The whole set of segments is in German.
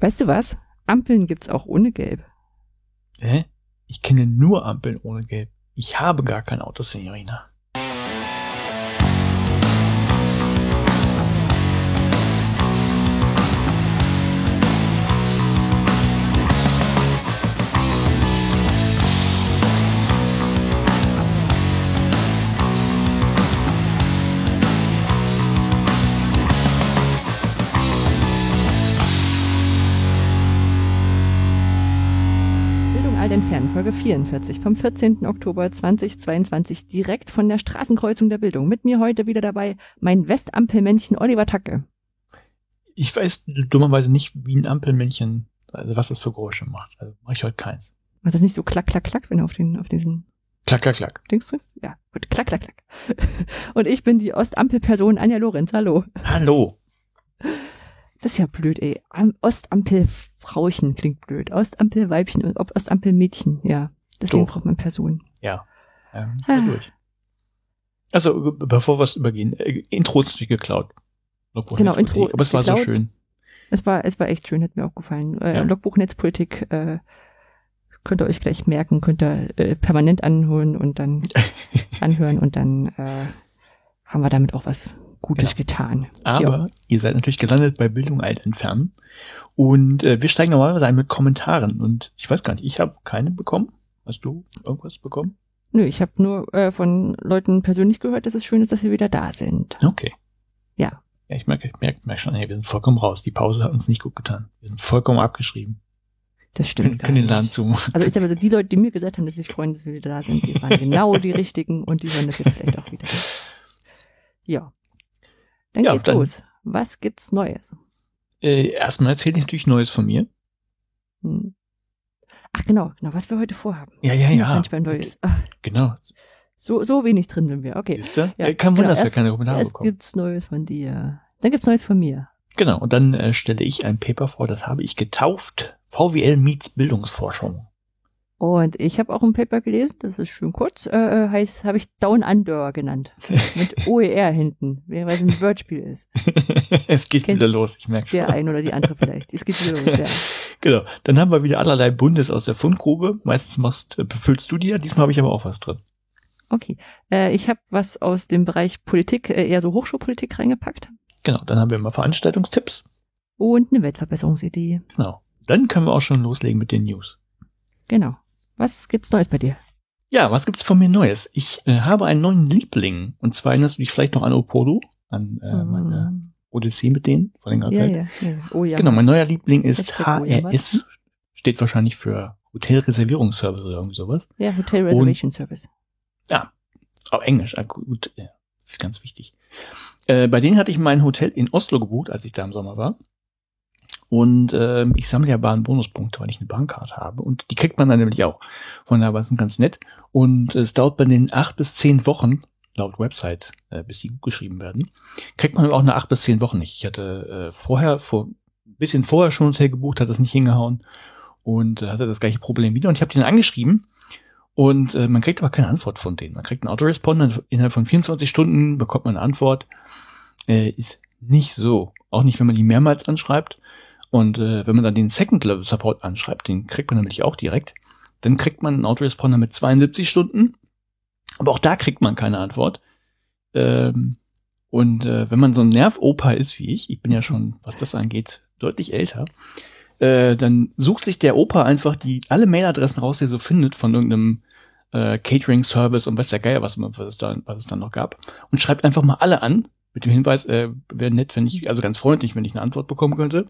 Weißt du was? Ampeln gibt's auch ohne Gelb. Hä? Ich kenne nur Ampeln ohne Gelb. Ich habe gar kein Auto, Signorina. Folge 44 vom 14. Oktober 2022, direkt von der Straßenkreuzung der Bildung. Mit mir heute wieder dabei mein Westampelmännchen Oliver Tacke. Ich weiß dummerweise nicht, wie ein Ampelmännchen, also was das für Geräusche macht. Also mache ich heute keins. Macht das nicht so klack, klack, klack, wenn du auf, den, auf diesen Klack, klack, klack. Dings drückst? Ja, gut, klack, klack, klack. Und ich bin die Ostampelperson Anja Lorenz. Hallo. Hallo. Das ist ja blöd, ey. Am- Ostampelfrauchen klingt blöd. Ostampelweibchen und Ostampelmädchen, ja. Deswegen Doof. braucht man Person. Ja. Ähm, Ah. durch. Also, be- bevor wir es übergehen, äh, Intro ist natürlich geklaut. Logbuch Genau, Intro Aber es war so geklaut. schön. Es war, es war echt schön, hat mir auch gefallen. Äh, Ja. Logbuch Netzpolitik, äh, könnt ihr euch gleich merken, könnt ihr äh, permanent anholen und dann anhören und dann äh, haben wir damit auch was Gutes Genau. getan. Aber Ja. ihr seid natürlich gelandet bei Bildung alt entfernen. Und äh, wir steigen normalerweise ein mit Kommentaren. Und ich weiß gar nicht, ich habe keine bekommen. Hast du irgendwas bekommen? Nö, ich habe nur äh, von Leuten persönlich gehört, dass es schön ist, dass wir wieder da sind. Okay. Ja. Ja, ich merke, ich merke, merke schon, hey, wir sind vollkommen raus. Die Pause hat uns nicht gut getan. Wir sind vollkommen abgeschrieben. Das Können, stimmt. gar können den. Laden zu. Also ich sag mal so, die Leute, die mir gesagt haben, dass sie sich freuen, dass wir wieder da sind, die waren genau die richtigen und die hören das jetzt vielleicht auch wieder. Ja. Dann Ja, geht's dann- los. Was gibt's Neues? Äh, erstmal erzähle ich natürlich Neues von mir. Hm. Ach genau, genau, was wir heute vorhaben. Ja, ja, ja. Manchmal Neues. Ach, Genau. so, so wenig drin sind wir. Okay. Du? Ja, äh, kein Wunder, genau, dass wir keine Kommentare bekommen. gibt's Neues von dir. Dann gibt's Neues von mir. Genau. Und dann äh, stelle ich ein Paper vor, das habe ich getauft. VWL meets Bildungsforschung. Und ich habe auch ein Paper gelesen, das ist schön kurz, äh, äh, heißt, habe ich Down Under genannt. Mit OER hinten, weil es ein Wordspiel ist. es geht Kennt wieder los, ich merke schon. Der ein oder die andere vielleicht. Es geht wieder los, ja. Genau. Dann haben wir wieder allerlei Bundes aus der Fundgrube. Meistens machst, äh, befüllst du die ja. Diesmal habe ich aber auch was drin. Okay. Äh, ich habe was aus dem Bereich Politik, äh, eher so Hochschulpolitik reingepackt. Genau. Dann haben wir immer Veranstaltungstipps. Und eine Weltverbesserungsidee. Genau. Dann können wir auch schon loslegen mit den News. Genau. Was gibt's Neues bei dir? Ja, was gibt's von mir Neues? Ich äh, habe einen neuen Liebling. Und zwar erinnerst du dich vielleicht noch an Opodo, an äh, meine Ähm, Odyssee mit denen vor längerer ja, Zeit. ja, ja. Oh ja. Genau, mein neuer Liebling ist. HRS. Steht wahrscheinlich für Hotelreservierungsservice oder irgendwie sowas. Ja, Hotel Reservation Service. Auf Englisch, ah, gut, ja, ganz wichtig. Äh, bei denen hatte ich mein Hotel in Oslo gebucht, als ich da im Sommer war. Und ähm, ich sammle ja Bahnbonuspunkte, weil ich eine Bahncard habe. Und die kriegt man dann nämlich auch. Von daher war es ganz nett. Und es dauert bei den acht bis zehn Wochen, laut Website, äh, bis die gut geschrieben werden, kriegt man auch nach acht bis zehn Wochen nicht. Ich hatte äh, vorher, vor ein bisschen vorher schon ein Hotel gebucht, hat das nicht hingehauen und äh, hatte das gleiche Problem wieder. Und ich habe den angeschrieben und äh, man kriegt aber keine Antwort von denen. Man kriegt einen Autoresponder, innerhalb von 24 Stunden bekommt man eine Antwort. Äh, ist nicht so. Auch nicht, wenn man die mehrmals anschreibt. Und äh, wenn man dann den Second Level Support anschreibt, den kriegt man nämlich auch direkt, dann kriegt man einen Autoresponder mit 72 Stunden. Aber auch da kriegt man keine Antwort. Ähm, und äh, wenn man so ein Nervoper ist wie ich, ich bin ja schon, was das angeht, deutlich älter, äh, dann sucht sich der Opa einfach die alle Mailadressen raus, die er so findet von irgendeinem äh, Catering-Service und weiß der Geier, was, was, es da, was es dann noch gab, und schreibt einfach mal alle an, mit dem Hinweis, äh, wäre nett, wenn ich, also ganz freundlich, wenn ich eine Antwort bekommen könnte.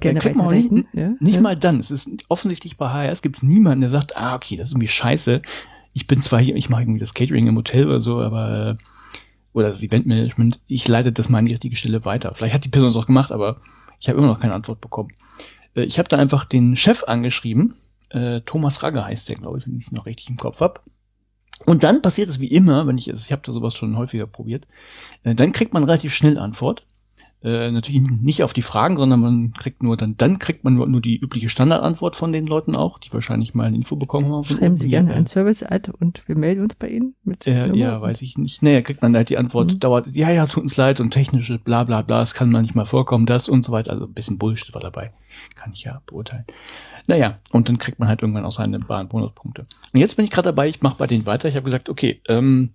Gerne kriegt man auch nicht- ja? Nicht ja. mal dann. Es ist offensichtlich bei HRS gibt es niemanden, der sagt, ah, okay, das ist irgendwie scheiße. Ich bin zwar hier, ich mache irgendwie das Catering im Hotel oder so, aber oder das Eventmanagement, ich leite das mal an die richtige Stelle weiter. Vielleicht hat die Person es auch gemacht, aber ich habe immer noch keine Antwort bekommen. Äh, ich habe da einfach den Chef angeschrieben. Äh, Thomas Ragger heißt der, glaube ich, wenn ich es noch richtig im Kopf hab. Und dann passiert es wie immer, wenn ich, also ich habe da sowas schon häufiger probiert, äh, dann kriegt man relativ schnell Antwort. Äh, natürlich nicht auf die Fragen, sondern man kriegt nur dann, dann kriegt man nur, nur die übliche Standardantwort von den Leuten auch, die wahrscheinlich mal eine Info bekommen haben. Schreiben Sie gerne ein Service-Ad und wir melden uns bei Ihnen mit. Äh, ja, weiß ich nicht. Naja, kriegt man halt die Antwort, mhm. dauert, ja, ja, tut uns leid und technische bla bla bla, es kann manchmal vorkommen, das und so weiter. Also ein bisschen Bullshit war dabei. Kann ich ja beurteilen. Naja, und dann kriegt man halt irgendwann auch seine Bonuspunkte. Und jetzt bin ich gerade dabei, ich mache bei denen weiter. Ich habe gesagt, okay, ähm,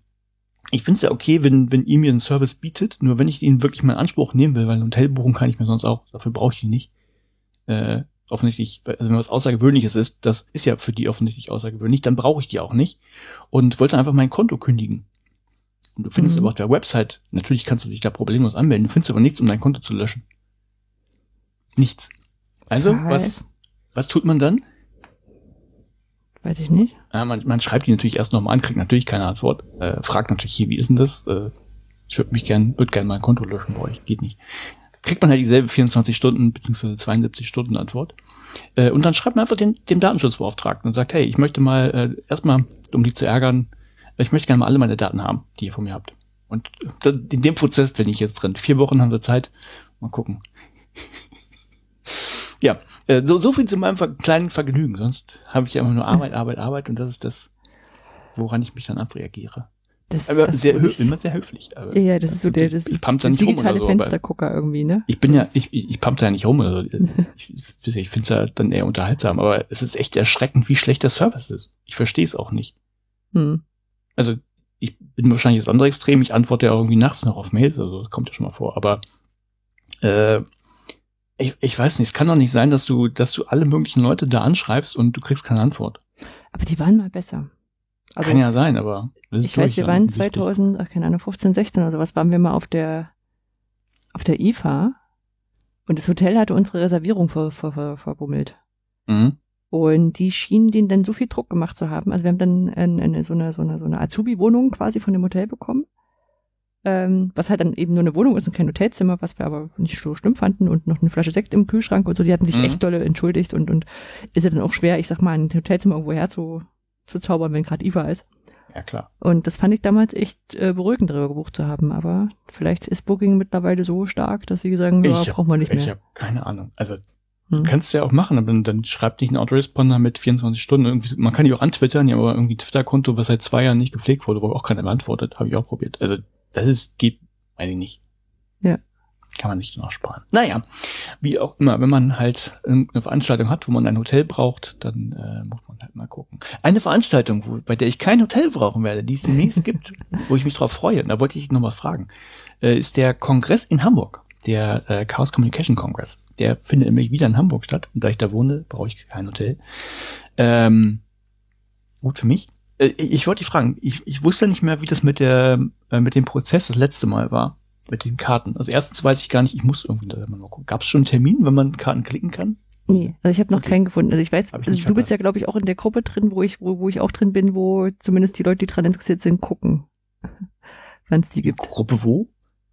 ich finde es ja okay, wenn, wenn ihr mir einen Service bietet, nur wenn ich ihn wirklich mal in Anspruch nehmen will, weil ein Hotel buchen kann ich mir sonst auch, dafür brauche ich ihn nicht. Äh, offensichtlich, also wenn was Außergewöhnliches ist, das ist ja für die offensichtlich außergewöhnlich, dann brauche ich die auch nicht. Und wollte einfach mein Konto kündigen. Und du findest mhm. aber auf der Website, natürlich kannst du dich da problemlos anmelden, du findest aber nichts, um dein Konto zu löschen. Nichts. Also, was, was tut man dann? Weiß ich nicht. Ja, man, man schreibt die natürlich erst nochmal an, kriegt natürlich keine Antwort. Äh, fragt natürlich hier, wie ist denn das? Äh, ich würde mich gern, würde gern mein Konto löschen bei euch. Geht nicht. Kriegt man halt dieselbe 24 Stunden bzw. 72 Stunden Antwort. Äh, und dann schreibt man einfach den, dem Datenschutzbeauftragten und sagt, hey, ich möchte mal äh, erstmal, um die zu ärgern, ich möchte gerne mal alle meine Daten haben, die ihr von mir habt. Und in dem Prozess bin ich jetzt drin. Vier Wochen haben wir Zeit. Mal gucken. ja, äh, so, so viel zu meinem kleinen Vergnügen. Sonst habe ich ja immer nur Arbeit, Arbeit, Arbeit und das ist das, woran ich mich dann abreagiere. Das, aber das sehr immer sehr höflich. Ja, das ist so der, das ich pump da nicht digitale rum oder so, Fenstergucker irgendwie, ne? Ich bin ja, ich, ich pump da ja nicht rum. Also, ich ich, ich finde es ja dann eher unterhaltsam, aber es ist echt erschreckend, wie schlecht der Service ist. Ich verstehe es auch nicht. Hm. Also ich bin wahrscheinlich das andere Extrem. Ich antworte ja irgendwie nachts noch auf Mails, also das kommt ja schon mal vor. Aber äh, ich, ich weiß nicht, es kann doch nicht sein, dass du, dass du alle möglichen Leute da anschreibst und du kriegst keine Antwort. Aber die waren mal besser. Also, kann ja sein, aber ich weiß, wir waren 2000, ach keine Ahnung, 15, 16 oder sowas, waren wir mal auf der auf der IFA und das Hotel hatte unsere Reservierung ver, ver, ver, verbummelt. Mhm. Und die schienen denen dann so viel Druck gemacht zu haben. Also wir haben dann eine, eine, so eine, so eine, so eine Azubi-Wohnung quasi von dem Hotel bekommen ähm, was halt dann eben nur eine Wohnung ist und kein Hotelzimmer, was wir aber nicht so schlimm fanden und noch eine Flasche Sekt im Kühlschrank und so. Die hatten sich mhm. echt dolle entschuldigt und, und ist ja dann auch schwer, ich sag mal, ein Hotelzimmer irgendwo her zu, zu zaubern, wenn gerade IFA ist. Ja, klar. Und das fand ich damals echt äh, beruhigend, darüber gebucht zu haben. Aber vielleicht ist Booking mittlerweile so stark, dass sie sagen, ja, braucht man nicht mehr. Ich habe keine Ahnung. Also Du hm. kannst ja auch machen, aber dann, dann schreibt dich ein Autoresponder mit 24 Stunden. Irgendwie, man kann die auch antwittern, ja, aber irgendwie Twitter-Konto, was seit zwei Jahren nicht gepflegt wurde, wo auch keiner beantwortet, habe ich auch probiert. Also das ist, geht, weiß ich nicht. Ja. Kann man nicht noch sparen. Naja, wie auch immer, wenn man halt eine Veranstaltung hat, wo man ein Hotel braucht, dann äh, muss man halt mal gucken. Eine Veranstaltung, wo, bei der ich kein Hotel brauchen werde, die es demnächst gibt, wo ich mich drauf freue, und da wollte ich noch mal fragen, äh, ist der Kongress in Hamburg, der äh, Chaos Communication Congress. Der findet nämlich wieder in Hamburg statt. Und da ich da wohne, brauche ich kein Hotel. Ähm, gut für mich. Äh, ich wollte dich fragen, ich, ich wusste nicht mehr, wie das mit der äh, mit dem Prozess das letzte Mal war, mit den Karten. Also erstens weiß ich gar nicht, ich muss irgendwie da mal gucken. Gab es schon einen Termin, wenn man Karten klicken kann? Nee, also ich habe noch okay. keinen gefunden. Also ich weiß, ich also du bist ja, glaube ich, auch in der Gruppe drin, wo ich, wo, wo ich auch drin bin, wo zumindest die Leute, die dran interessiert sind, gucken, wann es die gibt. Gruppe wo?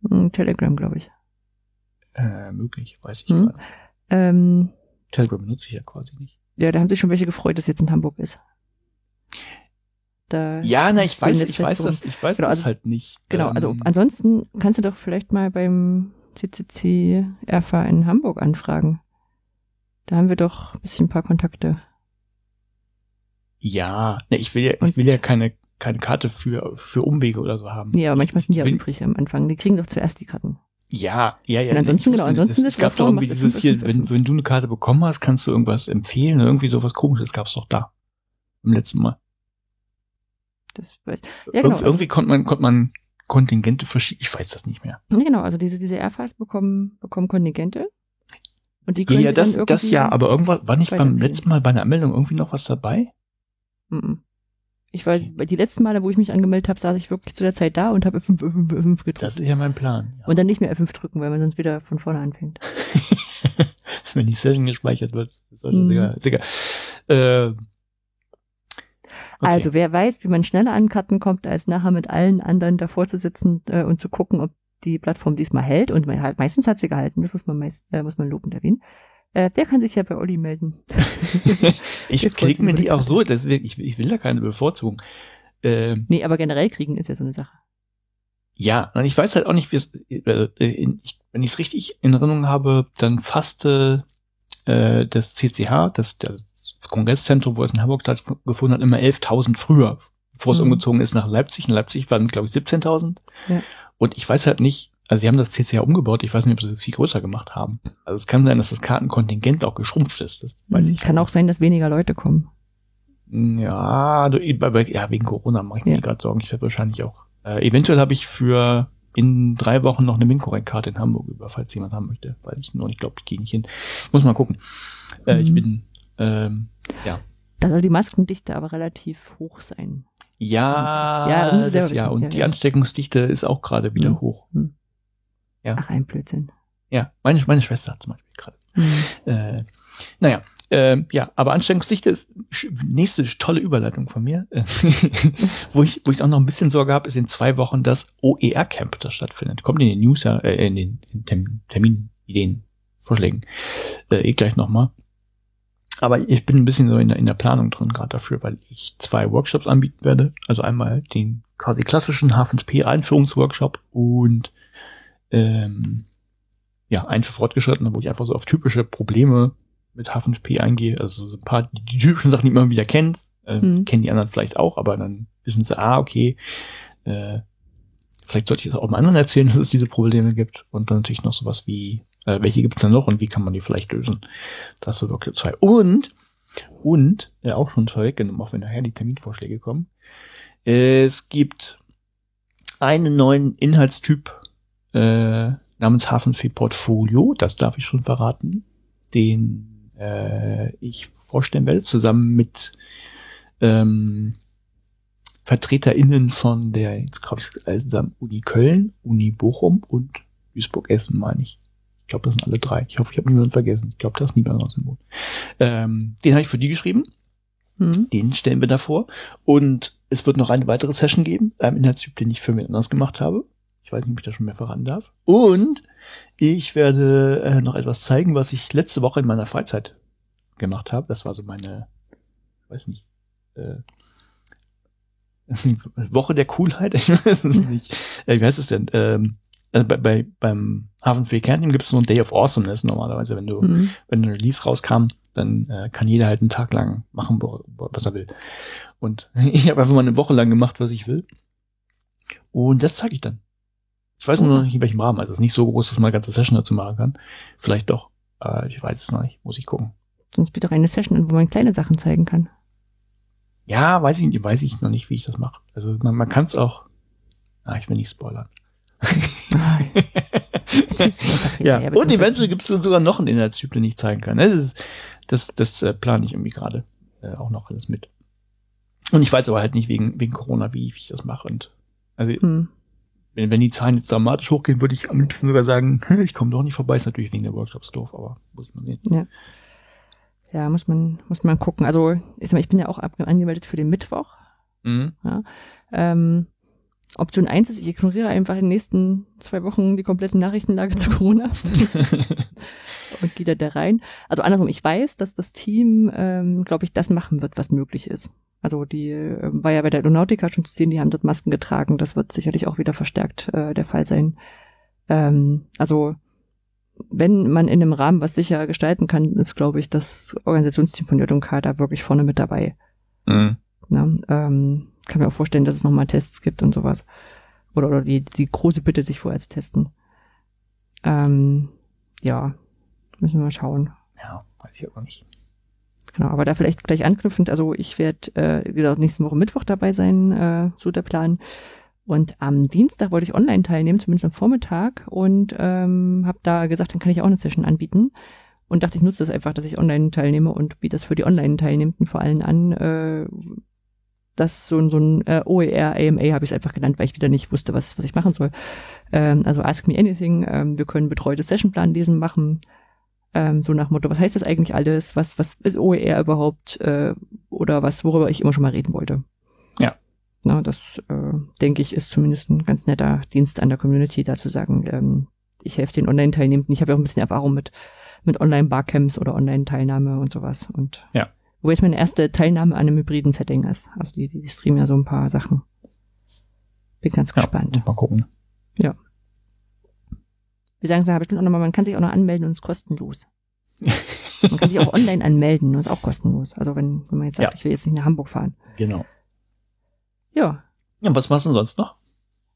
Hm, Telegram, glaube ich. Äh, möglich, weiß ich hm. gerade. Ähm, Telegram benutze ich ja quasi nicht. Ja, da haben sich schon welche gefreut, dass jetzt in Hamburg ist. Da ja, na, ich weiß, ich weiß das, ich weiß genau, das also, halt nicht. Genau, also ähm, ansonsten kannst du doch vielleicht mal beim CCC RFA in Hamburg anfragen. Da haben wir doch ein bisschen ein paar Kontakte. Ja, ne, ich will ja, ich will ja keine, keine Karte für, für Umwege oder so haben. Ja, aber manchmal sind die ja übrig am Anfang. Die kriegen doch zuerst die Karten. Ja, ja, ja. Und ansonsten, genau, ansonsten das, es gab doch irgendwie dieses hier, wenn, wenn du eine Karte bekommen hast, kannst du irgendwas empfehlen, irgendwie sowas komisches gab's doch da. Im letzten Mal. Das, ja, genau. Irgendwie konnte man, konnte man Kontingente verschieben. Ich weiß das nicht mehr. Genau, also diese, diese Airfiles bekommen, bekommen Kontingente. Und die können ja, ja das, das ja, aber irgendwas, war nicht beim letzten Mal bei einer Anmeldung irgendwie noch was dabei? Ich war, okay. die letzten Male, wo ich mich angemeldet habe, saß ich wirklich zu der Zeit da und habe F5, F5, F5 gedrückt. Das ist ja mein Plan. Ja. Und dann nicht mehr F5 drücken, weil man sonst wieder von vorne anfängt. Wenn die Session gespeichert wird, ist also mm. egal. Ist egal. Äh, Okay. Also wer weiß, wie man schneller an Karten kommt, als nachher mit allen anderen davor zu sitzen äh, und zu gucken, ob die Plattform diesmal hält. Und halt, meistens hat sie gehalten, das muss man meist, äh, muss man lobend erwähnen. Äh, der kann sich ja bei Olli melden. ich krieg mir die auch so, deswegen, ich, ich will da keine Bevorzugung. Ähm, nee, aber generell kriegen ist ja so eine Sache. Ja, und ich weiß halt auch nicht, wie es, äh, ich wenn ich es richtig in Erinnerung habe, dann fasste äh, das CCH, das, das Kongresszentrum, wo es in Hamburg stattgefunden hat, immer 11.000 früher, bevor es mhm. umgezogen ist nach Leipzig. In Leipzig waren, glaube ich, 17.000. Ja. Und ich weiß halt nicht, also sie haben das CCH umgebaut, ich weiß nicht, ob sie es viel größer gemacht haben. Also es kann sein, dass das Kartenkontingent auch geschrumpft ist. Das weiß mhm. ich. Kann auch sein, dass weniger Leute kommen. Ja, ja wegen Corona mache ich mir ja. gerade Sorgen. Ich werde wahrscheinlich auch. Äh, eventuell habe ich für in drei Wochen noch eine Minkorrekt-Karte in Hamburg über, falls jemand haben möchte, weil ich nur nicht glaube, ich gehe nicht hin. Muss mal gucken. Äh, mhm. Ich bin, ähm, ja. Da soll die Maskendichte aber relativ hoch sein. Ja, ja, das, ja und die Ansteckungsdichte ist auch gerade wieder mhm. hoch. Mhm. Ja. Ach, ein Blödsinn. Ja, meine, meine Schwester hat zum Beispiel gerade. Mhm. Äh, naja, äh, ja, aber Ansteckungsdichte ist nächste tolle Überleitung von mir. wo, ich, wo ich auch noch ein bisschen Sorge habe, ist in zwei Wochen das OER-Camp, das stattfindet. Kommt in den News, äh, in den Terminideen, Vorschlägen, äh, eh gleich nochmal. Aber ich bin ein bisschen so in der, in der Planung drin gerade dafür, weil ich zwei Workshops anbieten werde. Also einmal den quasi klassischen H5P-Einführungsworkshop und ähm, ja, einen für Fortgeschrittene, wo ich einfach so auf typische Probleme mit H5P eingehe. Also so ein paar die, die typischen Sachen, die man wieder kennt. Äh, mhm. Kennen die anderen vielleicht auch, aber dann wissen sie, ah, okay, äh, vielleicht sollte ich das auch mal anderen erzählen, dass es diese Probleme gibt. Und dann natürlich noch sowas wie, äh, welche gibt es denn noch und wie kann man die vielleicht lösen? Das wird Workshop 2. Und, und, ja, auch schon vorweggenommen, auch wenn nachher die Terminvorschläge kommen. Es gibt einen neuen Inhaltstyp äh, namens Hafenfee Portfolio, das darf ich schon verraten, den äh, ich vorstellen werde, zusammen mit ähm, VertreterInnen von der, jetzt glaube ich, Uni Köln, Uni Bochum und Duisburg-Essen, meine ich. Ich glaube, das sind alle drei. Ich hoffe, ich habe niemanden vergessen. Ich glaube, da ist niemand aus dem Boot. Ähm, den habe ich für die geschrieben. Mhm. Den stellen wir da vor. Und es wird noch eine weitere Session geben, einem Inhaltstyp, den ich für mich anders gemacht habe. Ich weiß nicht, ob ich das schon mehr verraten darf. Und ich werde äh, noch etwas zeigen, was ich letzte Woche in meiner Freizeit gemacht habe. Das war so meine, weiß nicht, äh, Woche der Coolheit, ich weiß es nicht. Äh, wie heißt es denn? Ähm, also bei, bei, beim Hafenfee Kernteam gibt es so ein Day of Awesomeness normalerweise, wenn du, mhm. wenn ein Release rauskam, dann äh, kann jeder halt einen Tag lang machen, was er will. Und ich habe einfach mal eine Woche lang gemacht, was ich will. Und das zeige ich dann. Ich weiß nur noch nicht, in welchem Rahmen. Also es ist nicht so groß, dass man eine ganze Session dazu machen kann. Vielleicht doch. Äh, ich weiß es noch nicht. Muss ich gucken. Sonst bitte eine Session wo man kleine Sachen zeigen kann. Ja, weiß ich, weiß ich noch nicht, wie ich das mache. Also man, man kann es auch. Ah, ich will nicht spoilern. ja, und eventuell gibt es sogar noch einen Inhaltstyp, den ich zeigen kann. Das, ist, das, das äh, plane ich irgendwie gerade äh, auch noch alles mit. Und ich weiß aber halt nicht wegen, wegen Corona, wie, wie ich das mache. Und also hm wenn, wenn die Zahlen jetzt dramatisch hochgehen, würde ich am liebsten sogar sagen, ich komme doch nicht vorbei, ist natürlich wegen der Workshops doof, aber muss man sehen. Ja. Ja, muss man, muss man gucken. Also, ich, sag mal, ich bin ja auch angemeldet für den Mittwoch. Mhm. Ja. Ähm, Option eins ist, ich ignoriere einfach in den nächsten zwei Wochen die komplette Nachrichtenlage zu Corona und gehe da, da rein. Also andersrum, ich weiß, dass das Team, ähm, glaube ich, das machen wird, was möglich ist. Also die äh, war ja bei der Aeronautica schon zu sehen, die haben dort Masken getragen. Das wird sicherlich auch wieder verstärkt äh, der Fall sein. Ähm, also wenn man in einem Rahmen was sicher gestalten kann, ist, glaube ich, das Organisationsteam von JK da wirklich vorne mit dabei. Mhm. Na, ähm, kann mir auch vorstellen, dass es nochmal Tests gibt und sowas. Oder, oder die, die große Bitte, sich vorher zu testen. Ähm, ja, müssen wir mal schauen. Ja, weiß ich aber nicht. Genau, aber da vielleicht gleich anknüpfend, also ich werde äh, wieder nächste Woche Mittwoch dabei sein, äh, so der Plan. Und am Dienstag wollte ich online teilnehmen, zumindest am Vormittag, und ähm, habe da gesagt, dann kann ich auch eine Session anbieten. Und dachte, ich nutze das einfach, dass ich online teilnehme und biete das für die Online-Teilnehmenden vor allem an. Äh, das so, so ein äh, OER, AMA habe ich es einfach genannt, weil ich wieder nicht wusste, was, was ich machen soll. Ähm, also Ask Me Anything, ähm, wir können betreutes Sessionplan lesen machen, ähm, so nach Motto, was heißt das eigentlich alles? Was, was ist OER überhaupt? Äh, oder was, worüber ich immer schon mal reden wollte. Ja. Na, das, äh, denke ich, ist zumindest ein ganz netter Dienst an der Community, da zu sagen, ähm, ich helfe den Online-Teilnehmenden. Ich habe ja auch ein bisschen Erfahrung mit, mit Online-Barcamps oder Online-Teilnahme und sowas. Und ja. Wo jetzt meine erste Teilnahme an einem hybriden Setting ist. Also die, die streamen ja so ein paar Sachen. Bin ganz gespannt. Mal gucken. Ja. Wir sagen es ja bestimmt auch nochmal, man kann sich auch noch anmelden und es ist kostenlos. man kann sich auch online anmelden und es ist auch kostenlos. Also wenn, wenn man jetzt sagt, ja. ich will jetzt nicht nach Hamburg fahren. Genau. Ja. Ja, was machst du sonst noch?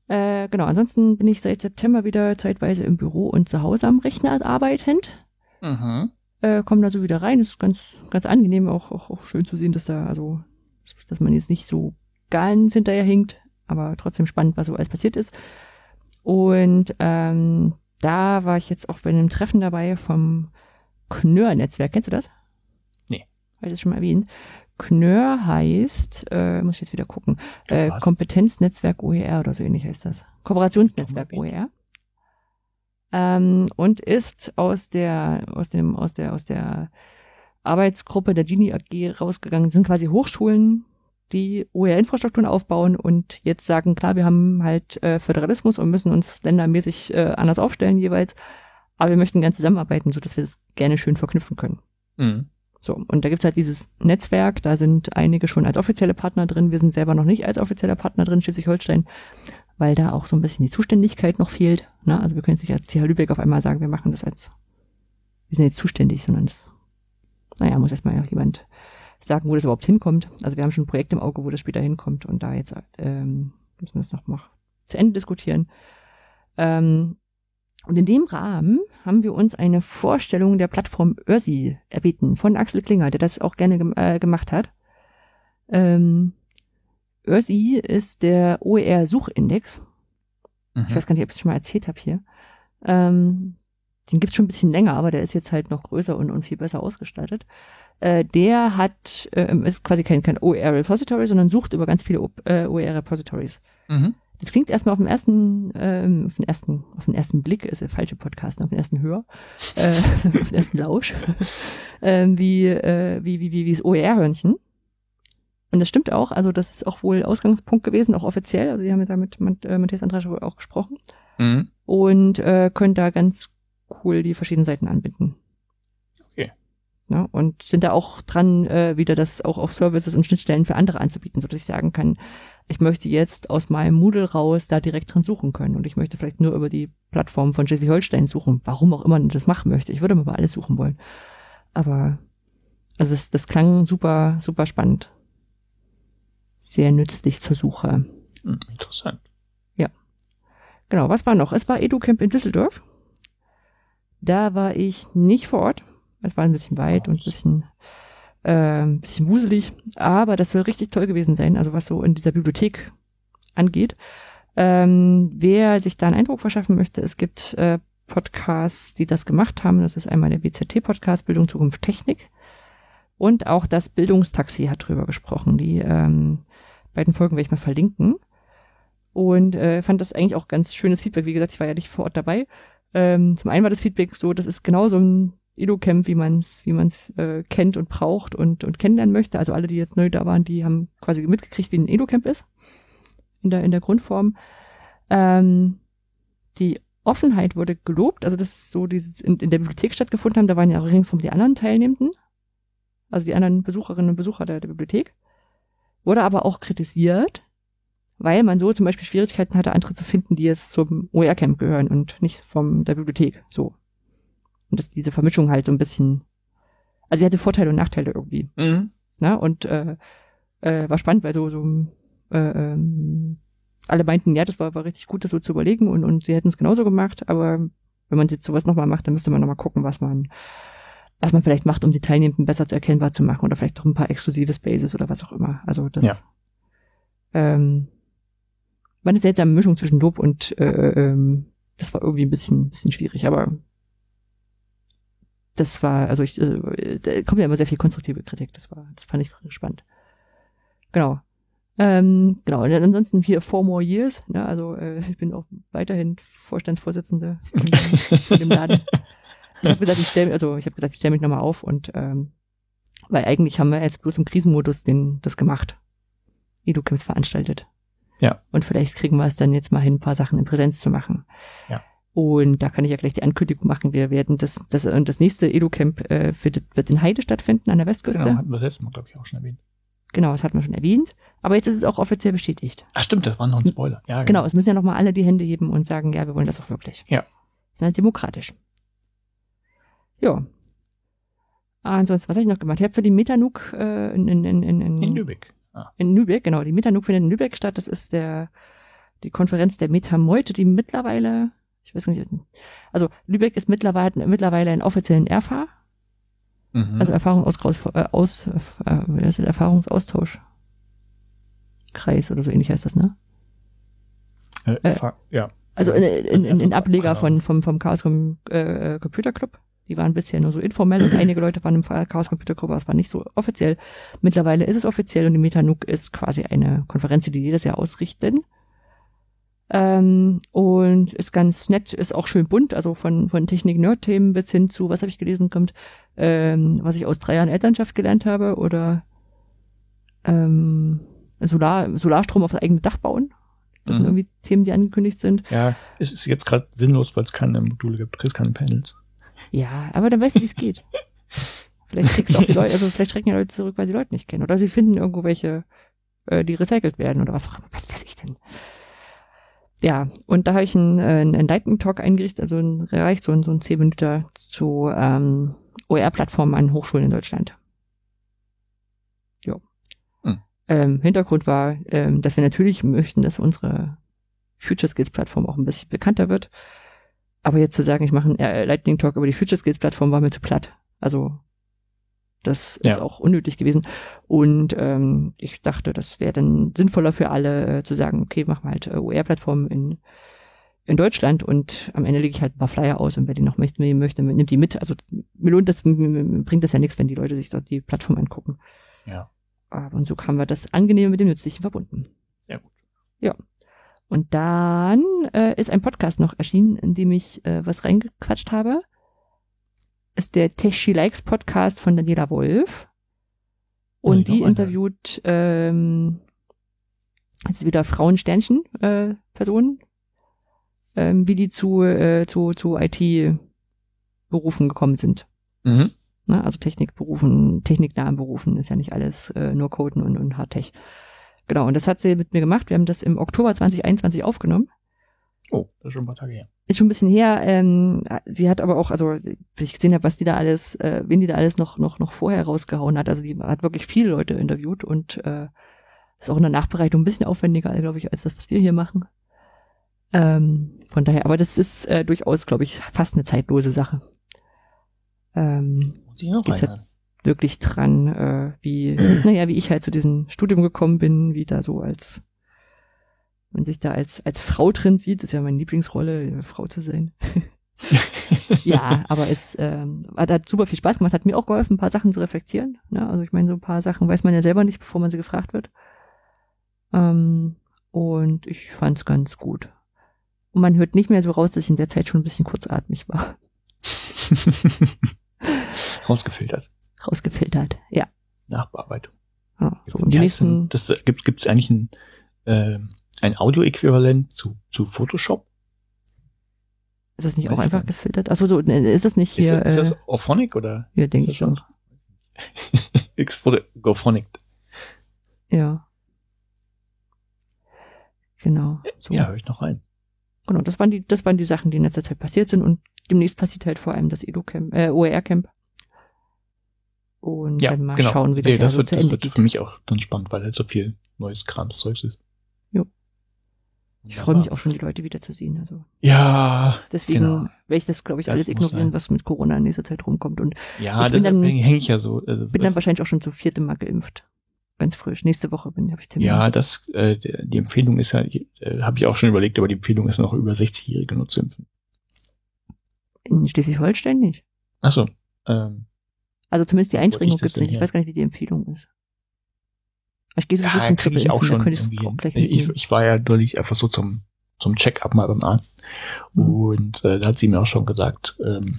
Äh, genau, ansonsten bin ich seit September wieder zeitweise im Büro und zu Hause am Rechner arbeitend. Mhm. Äh, komme da so wieder rein, ist ganz, ganz angenehm, auch, auch, auch schön zu sehen, dass da, also, dass man jetzt nicht so ganz hinterher hinkt, aber trotzdem spannend, was so alles passiert ist. Und ähm, da war ich jetzt auch bei einem Treffen dabei vom Knör-Netzwerk. Kennst du das? Nee. Habe ich das schon mal erwähnt? Knör heißt, äh, muss ich jetzt wieder gucken, äh, Kompetenznetzwerk OER oder so ähnlich heißt das. Kooperationsnetzwerk OER. Ähm, und ist aus der, aus dem, aus der, aus der Arbeitsgruppe der Genie AG rausgegangen. Das sind quasi Hochschulen, die OER-Infrastrukturen aufbauen und jetzt sagen, klar, wir haben halt äh, Föderalismus und müssen uns ländermäßig äh, anders aufstellen jeweils, aber wir möchten gerne zusammenarbeiten, so dass wir das gerne schön verknüpfen können. Mhm. So, und da gibt's halt dieses Netzwerk, da sind einige schon als offizielle Partner drin, wir sind selber noch nicht als offizieller Partner drin, Schleswig-Holstein, weil da auch so ein bisschen die Zuständigkeit noch fehlt. Ne? Also wir können jetzt nicht als TH Lübeck auf einmal sagen, wir machen das als, wir sind jetzt zuständig, sondern das, naja, muss erstmal jemand sagen, wo das überhaupt hinkommt. Also wir haben schon ein Projekt im Auge, wo das später hinkommt und da jetzt ähm, müssen wir das noch mal zu Ende diskutieren. Ähm, und in dem Rahmen haben wir uns eine Vorstellung der Plattform Örsi erbeten von Axel Klinger, der das auch gerne äh, gemacht hat. Ähm, Örsi ist der OER-Suchindex. Mhm. Ich weiß gar nicht, ob ich es schon mal erzählt habe hier. Ähm, den gibt's schon ein bisschen länger, aber der ist jetzt halt noch größer und, und viel besser ausgestattet. Äh, der hat, äh, ist quasi kein, kein OER-Repository, sondern sucht über ganz viele äh, OER-Repositories. Mhm. Das klingt erstmal auf dem ersten, ähm, auf den ersten, auf den ersten Blick, ist der falsche Podcast, auf den ersten Hör, äh, auf den ersten Lausch, äh, wie, äh, wie, wie, wie, wie das OER-Hörnchen. Und das stimmt auch, also das ist auch wohl Ausgangspunkt gewesen, auch offiziell. Also die haben ja da mit, mit äh, Matthias Andrasche wohl auch gesprochen. Mhm. Und äh, können da ganz cool die verschiedenen Seiten anbinden. Okay. Ja, und sind da auch dran, äh, wieder das auch auf Services und Schnittstellen für andere anzubieten, so dass ich sagen kann, ich möchte jetzt aus meinem Moodle raus da direkt drin suchen können und ich möchte vielleicht nur über die Plattform von Schleswig-Holstein suchen, warum auch immer man das machen möchte. Ich würde mal alles suchen wollen. Aber also das, das klang super, super spannend. Sehr nützlich zur Suche. Hm, interessant. Ja. Genau, was war noch? Es war EduCamp in Düsseldorf. Da war ich nicht vor Ort. Es war ein bisschen weit und ein bisschen äh, ein bisschen wuselig, aber das soll richtig toll gewesen sein, also was so in dieser Bibliothek angeht. Ähm, wer sich da einen Eindruck verschaffen möchte, es gibt äh, Podcasts, die das gemacht haben. Das ist einmal der BZT-Podcast Bildung, Zukunft, Technik und auch das Bildungstaxi hat drüber gesprochen. Die ähm, beiden Folgen werde ich mal verlinken. Und äh, fand das eigentlich auch ganz schönes Feedback. Wie gesagt, ich war ja nicht vor Ort dabei. Ähm, zum einen war das Feedback so, das ist genau so ein Edu-Camp, wie man es wie man's, äh, kennt und braucht und, und kennenlernen möchte. Also alle, die jetzt neu da waren, die haben quasi mitgekriegt, wie ein Edu-Camp ist. In der, in der Grundform. Ähm, die Offenheit wurde gelobt. Also das ist so dieses in, in der Bibliothek stattgefunden haben. Da waren ja auch ringsum die anderen Teilnehmenden. Also die anderen Besucherinnen und Besucher der, der Bibliothek. Wurde aber auch kritisiert, weil man so zum Beispiel Schwierigkeiten hatte, andere zu finden, die jetzt zum OER-Camp gehören und nicht vom der Bibliothek. So. Und dass diese Vermischung halt so ein bisschen, also sie hatte Vorteile und Nachteile irgendwie. Mhm. Na, und äh, äh, war spannend, weil so, so äh, ähm, alle meinten, ja, das war, war richtig gut, das so zu überlegen und, und sie hätten es genauso gemacht, aber wenn man jetzt sowas nochmal macht, dann müsste man nochmal gucken, was man, was man vielleicht macht, um die Teilnehmenden besser zu erkennbar zu machen oder vielleicht auch ein paar exklusive Spaces oder was auch immer. Also das ja. ähm, war eine seltsame Mischung zwischen Lob und äh, ähm, das war irgendwie ein bisschen, bisschen schwierig, aber das war, also ich, äh, da kommt ja immer sehr viel konstruktive Kritik, das war, das fand ich spannend. Genau. Ähm, genau, und ansonsten hier Four More Years, ne, also äh, ich bin auch weiterhin Vorstandsvorsitzende von dem Laden. Ich habe gesagt, ich stelle, also ich habe gesagt, ich stelle mich nochmal auf und ähm, weil eigentlich haben wir jetzt bloß im Krisenmodus den das gemacht. EduCamps veranstaltet. Ja. Und vielleicht kriegen wir es dann jetzt mal hin, ein paar Sachen in Präsenz zu machen. Ja. Und da kann ich ja gleich die Ankündigung machen. Wir werden das, das, und das nächste Edu-Camp äh, wird, wird in Heide stattfinden, an der Westküste. Genau, hatten wir letztes Mal, glaube ich, auch schon erwähnt. Genau, das hatten wir schon erwähnt. Aber jetzt ist es auch offiziell bestätigt. Ach stimmt, das war noch ein Spoiler. Ja, genau. genau, es müssen ja nochmal alle die Hände heben und sagen, ja, wir wollen das auch wirklich. Ja. Sind halt demokratisch. Ja. Ansonsten, was habe ich noch gemacht? Ich habe für die Metanuk äh, in, in, in, in, in Lübeck. Ah. In Lübeck, genau. Die Metanuk findet in Lübeck statt. Das ist der die Konferenz der Metameute, die mittlerweile, ich weiß nicht, also Lübeck ist mittlerweile, mittlerweile ein offiziellen RFA. Mhm. Also Erfahrung aus, äh, aus äh, das ist Erfahrungsaustausch. Kreis oder so ähnlich heißt das, ne? Äh, äh, ja. Also in, in, in, in Ableger von, vom, vom Chaos äh, Computer Club. Die waren bisher nur so informell und einige Leute waren im Chaos Computer Club, aber es war nicht so offiziell. Mittlerweile ist es offiziell und die Metanuk ist quasi eine Konferenz, die jedes Jahr ausrichten. Ähm, und ist ganz nett, ist auch schön bunt, also von, von Technik-Nerd-Themen bis hin zu, was habe ich gelesen, kommt, ähm, was ich aus drei Jahren Elternschaft gelernt habe oder ähm, Solar, Solarstrom auf das eigene Dach bauen. Das mhm. sind irgendwie Themen, die angekündigt sind. Ja, es ist jetzt gerade sinnlos, weil es keine Module gibt. Du kriegst keine Panels. Ja, aber dann weißt du, wie es geht. vielleicht kriegst du auch die Leute, also vielleicht schrecken die Leute zurück, weil sie Leute nicht kennen. Oder sie finden irgendwo welche, äh, die recycelt werden oder was auch immer. Was weiß ich denn? ja, und da habe ich einen, äh, einen Lightning Talk eingerichtet, also ein Bereich, so, so ein 10 Minuten zu ähm, OER-Plattformen an Hochschulen in Deutschland. Ja. Hm. Ähm, Hintergrund war, ähm, dass wir natürlich möchten, dass unsere Future Skills Plattform auch ein bisschen bekannter wird. Aber jetzt zu sagen, ich mache einen äh, Lightning Talk über die Future Skills Plattform, war mir zu platt. Also das ja. ist auch unnötig gewesen. Und ähm, ich dachte, das wäre dann sinnvoller für alle äh, zu sagen, okay, machen wir halt äh, OER-Plattformen in, in Deutschland und am Ende lege ich halt ein paar Flyer aus und wer die noch möchte, möchte nimmt die mit. Also mir lohnt das, bringt das ja nichts, wenn die Leute sich dort die Plattform angucken. Ja. Und so haben wir das Angenehme mit dem Nützlichen verbunden. Ja, gut. Ja. Und dann äh, ist ein Podcast noch erschienen, in dem ich äh, was reingequatscht habe ist der Tech She Likes Podcast von Daniela Wolf. Und oh, die interviewt ähm, ist wieder Frauensternchen äh, Personen, ähm, wie die zu äh, zu zu IT Berufen gekommen sind. Mhm. Na, also Technikberufen, techniknahen Berufen ist ja nicht alles äh, nur Coden und, und Hardtech. Genau, und das hat sie mit mir gemacht. Wir haben das im Oktober 2021 aufgenommen. Oh, das ist schon ein paar Tage her. Ist schon ein bisschen her. Ähm, sie hat aber auch, also wenn ich gesehen habe, was die da alles, äh, wen die da alles noch noch noch vorher rausgehauen hat. Also die hat wirklich viele Leute interviewt und äh, ist auch in der Nachbereitung ein bisschen aufwendiger, glaube ich, als das, was wir hier machen. Ähm, von daher, aber das ist äh, durchaus, glaube ich, fast eine zeitlose Sache. Ähm, Muss ich noch halt wirklich dran, äh, wie, naja, wie ich halt zu diesem Studium gekommen bin, wie da so als man sich da als, als Frau drin sieht, ist ja meine Lieblingsrolle, Frau zu sein. ja, aber es ähm, hat, hat super viel Spaß gemacht, hat mir auch geholfen, ein paar Sachen zu reflektieren. Ne? Also ich meine, so ein paar Sachen weiß man ja selber nicht, bevor man sie gefragt wird. Ähm, und ich fand's ganz gut. Und man hört nicht mehr so raus, dass ich in der Zeit schon ein bisschen kurzatmig war. Rausgefiltert. Rausgefiltert, ja. Nachbearbeitung. Ja, so, und die nächsten, das gibt es eigentlich ein äh, ein Audio-Äquivalent zu, zu Photoshop? Ist das nicht Weiß auch einfach nicht. gefiltert? Achso, so, ist das nicht hier? Ist, das, ist das Orphonic oder? Ja, denke ich schon. X Gophonic. Ja. Genau. So. Ja, höre ich noch rein. Genau, das waren die, das waren die Sachen, die in letzter Zeit passiert sind und demnächst passiert halt vor allem das Edu-Camp, äh, OER-Camp. Und ja, dann mal genau. schauen, wie das, nee, das so wird, das wird für mich auch dann spannend, weil halt so viel neues Krams Zeugs ist. Ich freue mich auch schon, die Leute wiederzusehen. Also. Ja. Deswegen genau. werde ich das, glaube ich, das alles ignorieren, was mit Corona in nächster Zeit rumkommt. Und ja, ich dann hänge ich ja so. Also, bin dann wahrscheinlich auch schon zum vierten Mal geimpft. Ganz frisch. Nächste Woche bin habe ich Termin. Ja, das äh, die Empfehlung ist ja, äh, habe ich auch schon überlegt, aber die Empfehlung ist noch über 60-Jährige nur zu impfen. In Schleswig-Holstein nicht. Ach so. Ähm, also zumindest die Einschränkung gibt's nicht. Ich weiß gar nicht, wie die Empfehlung ist. Ich gehe so ja, krieg ich auch schon. Ich, ich, ich, war ja neulich einfach so zum zum Check-up mal beim Arzt mhm. und äh, da hat sie mir auch schon gesagt, ähm,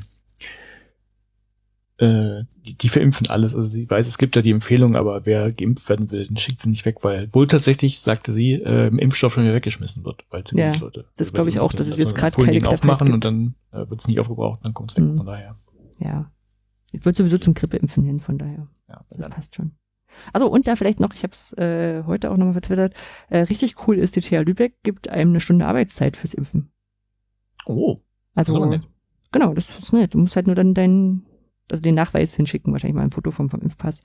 äh, die, die verimpfen alles. Also sie weiß, es gibt ja die Empfehlung, aber wer geimpft werden will, den schickt sie nicht weg, weil wohl tatsächlich, sagte sie, äh, Impfstoff schon wieder weggeschmissen wird, weil ziemlich ja, Leute. Das glaube ich auch, dass es jetzt gerade keine aufmachen und dann äh, wird es nicht aufgebraucht, dann kommt es weg, mhm. von daher. Ja. Ich würde sowieso zum Grippeimpfen hin, von daher. Ja, das passt schon. Also und da vielleicht noch, ich habe es äh, heute auch nochmal vertwittert, äh, richtig cool ist, die TH Lübeck gibt einem eine Stunde Arbeitszeit fürs Impfen. Oh. Also, genau, das ist nett. Du musst halt nur dann deinen, also den Nachweis hinschicken, wahrscheinlich mal ein Foto vom, vom Impfpass.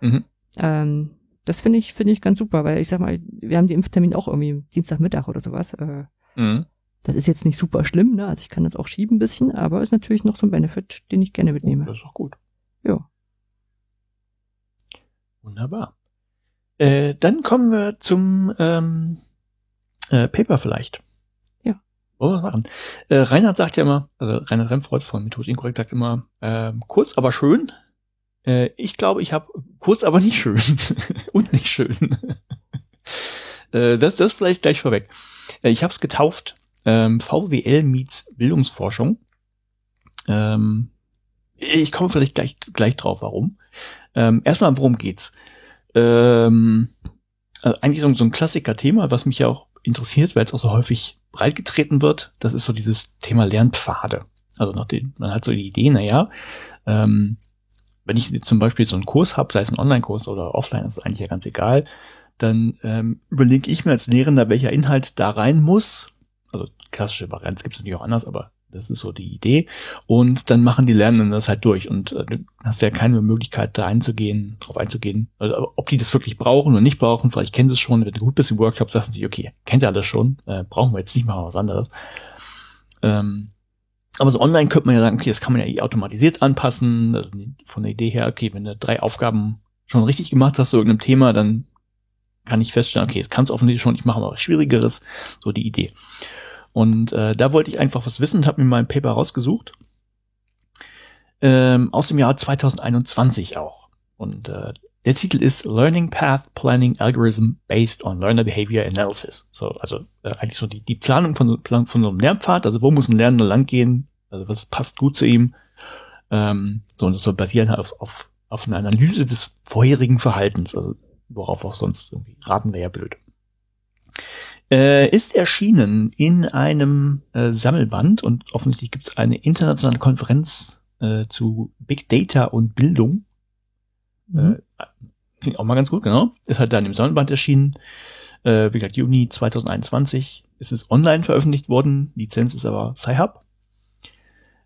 Mhm. Ähm, das finde ich, finde ich ganz super, weil ich sag mal, wir haben die Impftermin auch irgendwie Dienstagmittag oder sowas. Äh, mhm. Das ist jetzt nicht super schlimm, ne? Also ich kann das auch schieben ein bisschen, aber ist natürlich noch so ein Benefit, den ich gerne mitnehme. Das ist auch gut. Ja. Wunderbar. Äh, dann kommen wir zum ähm, äh, Paper vielleicht. Ja. Wollen wir was machen? Äh, Reinhard sagt ja immer, also Reinhard Remfreud von Methodisch Inkorrekt sagt immer, äh, kurz aber schön. Äh, ich glaube, ich habe kurz aber nicht schön und nicht schön. äh, das, das vielleicht gleich vorweg. Äh, ich habe es getauft. Ähm, VWL meets Bildungsforschung. Ähm, ich komme vielleicht gleich, gleich drauf, warum. Ähm, erstmal, worum geht's? Ähm, also eigentlich so, so ein Klassiker-Thema, was mich ja auch interessiert, weil es auch so häufig breitgetreten wird. Das ist so dieses Thema Lernpfade. Also nach den, man hat so die Idee, na ja, ähm, wenn ich zum Beispiel so einen Kurs habe, sei es ein Online-Kurs oder offline, ist eigentlich ja ganz egal, dann ähm, überlege ich mir als Lehrender, welcher Inhalt da rein muss. Klassische Variante gibt es natürlich auch anders, aber das ist so die Idee. Und dann machen die Lernenden das halt durch. Und äh, du hast ja keine Möglichkeit, da einzugehen, drauf einzugehen. Also, ob die das wirklich brauchen oder nicht brauchen, vielleicht kennen sie es schon. Wenn du gut bist im Workshop, sagst du natürlich, okay, kennt ihr alles schon, äh, brauchen wir jetzt nicht mal was anderes. Ähm, aber so online könnte man ja sagen, okay, das kann man ja eh automatisiert anpassen. Also von der Idee her, okay, wenn du drei Aufgaben schon richtig gemacht hast zu irgendeinem Thema, dann kann ich feststellen, okay, das kannst du offensichtlich schon, ich mache mal was Schwierigeres. So die Idee. Und äh, da wollte ich einfach was wissen und habe mir mal ein Paper rausgesucht. Ähm, aus dem Jahr 2021 auch. Und äh, der Titel ist Learning Path Planning Algorithm Based on Learner Behavior Analysis. So, also äh, eigentlich so die, die Planung von, von so einem Lernpfad, also wo muss ein Lernender lang gehen, also was passt gut zu ihm. Ähm, so, und das soll basieren auf, auf, auf einer Analyse des vorherigen Verhaltens, also worauf auch sonst irgendwie raten wäre ja blöd äh, ist erschienen in einem äh, Sammelband und offensichtlich gibt es eine internationale Konferenz äh, zu Big Data und Bildung. Mhm. Äh, klingt auch mal ganz gut, genau. Ist halt dann im Sammelband erschienen. Äh, wie gesagt, Juni 2021 ist es online veröffentlicht worden. Lizenz ist aber Sci-Hub.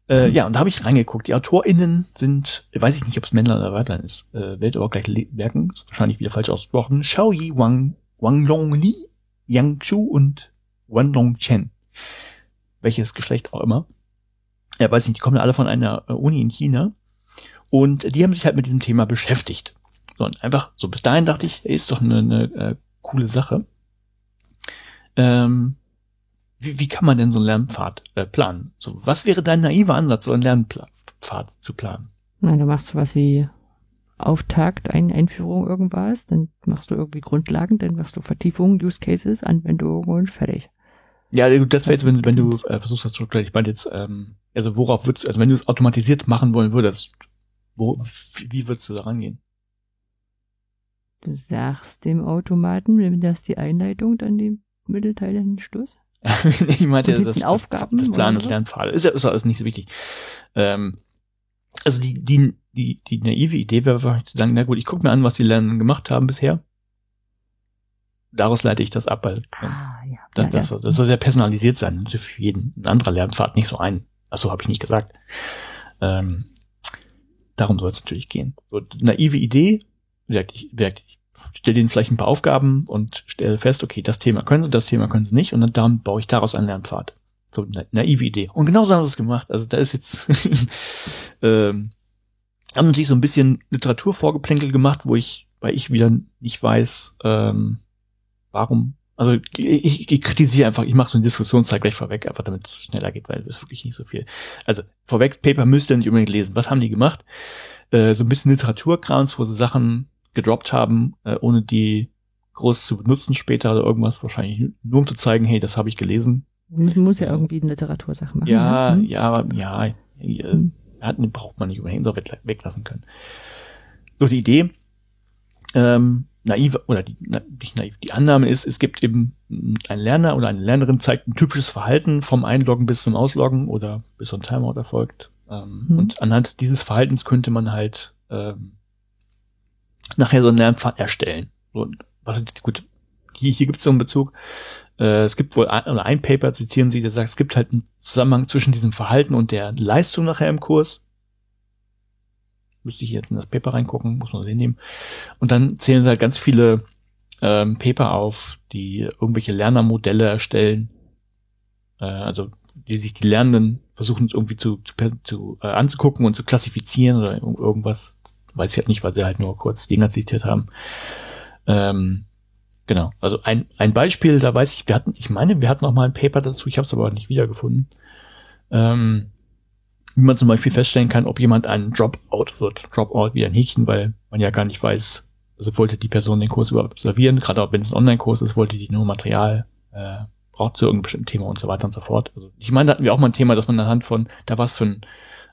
Äh, mhm. Ja, und da habe ich reingeguckt. Die AutorInnen sind, weiß ich nicht, ob es Männlein oder Weiblein ist, äh, werde aber gleich merken, ist wahrscheinlich wieder falsch ausgesprochen. Xiaoyi Wang, Wang Long Li Yang Chu und Wenlong Chen. Welches Geschlecht auch immer. Ja, weiß nicht, die kommen alle von einer äh, Uni in China. Und die haben sich halt mit diesem Thema beschäftigt. So, und einfach, so bis dahin dachte ich, ist doch eine, eine äh, coole Sache. Ähm, wie, wie kann man denn so einen Lernpfad äh, planen? So, was wäre dein naiver Ansatz, so einen Lernpfad zu planen? Na, du machst sowas wie Auftakt, eine Einführung irgendwas, dann machst du irgendwie Grundlagen, dann machst du Vertiefungen, Use Cases, Anwendungen und fertig. Ja, das wäre jetzt, wenn, wenn du äh, versuchst, das zu erklären. Ich meine jetzt, ähm, also worauf würdest also wenn du es automatisiert machen wollen würdest, wo, wie würdest du da rangehen? Du sagst dem Automaten, wenn das die Einleitung, dann die Mittelteile hinten Schluss. ich meinte, das, das, Aufgaben das, das Plan des Lernpfades. Ist ja ist alles nicht so wichtig. Ähm, also die, die, die, die naive Idee wäre wahrscheinlich zu sagen, na gut, ich gucke mir an, was die Lernen gemacht haben bisher. Daraus leite ich das ab, weil ah, ja. das, das, ja. das soll sehr personalisiert sein. Für jeden ein anderer Lernpfad nicht so ein. Achso, habe ich nicht gesagt. Ähm, darum soll es natürlich gehen. So, naive Idee, gesagt, ich, ich stelle denen vielleicht ein paar Aufgaben und stelle fest, okay, das Thema können sie, das Thema können sie nicht und dann, dann baue ich daraus einen Lernpfad. So eine naive Idee. Und genau so haben sie es gemacht. Also da ist jetzt ähm, haben natürlich so ein bisschen Literaturvorgeplänkel gemacht, wo ich, weil ich wieder nicht weiß, ähm, warum. Also ich, ich kritisiere einfach, ich mache so eine Diskussionszeit gleich vorweg, einfach damit es schneller geht, weil ist wirklich nicht so viel. Also vorweg, Paper müsst ihr nicht unbedingt lesen. Was haben die gemacht? Äh, so ein bisschen Literaturkrams, wo sie Sachen gedroppt haben, äh, ohne die groß zu benutzen später oder irgendwas, wahrscheinlich nur um zu zeigen, hey, das habe ich gelesen. Man muss ja irgendwie eine Literatursache machen. Ja, ne? ja, ja, ja. Hm hatten, braucht man nicht ohnehin so weglassen können. So die Idee, ähm, naiv, oder die, nicht naiv, die Annahme ist, es gibt eben ein Lerner oder eine Lernerin zeigt ein typisches Verhalten vom Einloggen bis zum Ausloggen oder bis so ein Timeout erfolgt. Ähm, mhm. Und anhand dieses Verhaltens könnte man halt ähm, nachher so einen Lernpfad erstellen. Und was ist, gut, hier, hier gibt es so einen Bezug. Äh, es gibt wohl ein, oder ein Paper, zitieren Sie, der sagt, es gibt halt einen Zusammenhang zwischen diesem Verhalten und der Leistung nachher im Kurs. Müsste ich jetzt in das Paper reingucken, muss man sehen nehmen. Und dann zählen sie halt ganz viele ähm, Paper auf, die irgendwelche Lernermodelle erstellen. Äh, also die sich die Lernenden versuchen irgendwie zu, zu, zu äh, anzugucken und zu klassifizieren oder irgendwas. Weiß ich halt nicht, weil sie halt nur kurz Dinger zitiert haben. Ähm, genau. Also ein, ein Beispiel, da weiß ich, wir hatten, ich meine, wir hatten noch mal ein Paper dazu, ich habe es aber nicht wiedergefunden. Ähm, wie man zum Beispiel feststellen kann, ob jemand ein Dropout wird. Dropout wie ein Häkchen, weil man ja gar nicht weiß, also wollte die Person den Kurs überhaupt absolvieren, gerade auch wenn es ein Online-Kurs ist, wollte die nur Material äh, braucht zu irgendeinem bestimmten Thema und so weiter und so fort. Also ich meine, da hatten wir auch mal ein Thema, dass man anhand von, da war es für ein,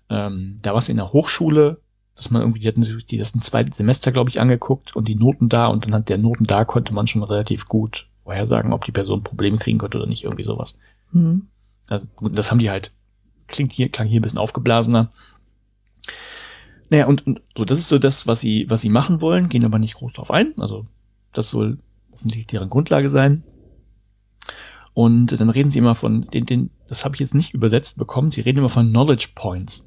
ähm, da war es in der Hochschule, dass man irgendwie, die hatten sich die das ein zweites Semester, glaube ich, angeguckt und die Noten da und anhand der Noten da konnte man schon relativ gut vorhersagen, ob die Person Probleme kriegen konnte oder nicht, irgendwie sowas. Mhm. Also, gut, das haben die halt, klingt hier, klang hier ein bisschen aufgeblasener. Naja, und, und so, das ist so das, was sie, was sie machen wollen, gehen aber nicht groß drauf ein. Also, das soll offensichtlich deren Grundlage sein. Und dann reden sie immer von, den, den, das habe ich jetzt nicht übersetzt bekommen, sie reden immer von Knowledge Points.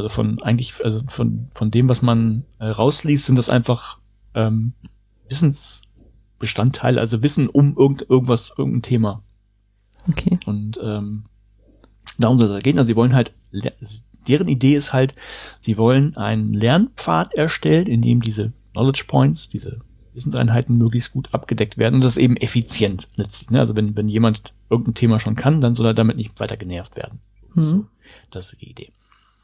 Also von eigentlich, also von, von dem, was man äh, rausliest, sind das einfach ähm, Wissensbestandteile, also Wissen um irgend, irgendwas, irgendein Thema. Okay. Und ähm, darum soll es gehen. Also sie wollen halt, deren Idee ist halt, sie wollen einen Lernpfad erstellen, in dem diese Knowledge Points, diese Wissenseinheiten möglichst gut abgedeckt werden und das eben effizient letztlich. Ne? Also wenn, wenn jemand irgendein Thema schon kann, dann soll er damit nicht weiter genervt werden. Mhm. So, das ist die Idee.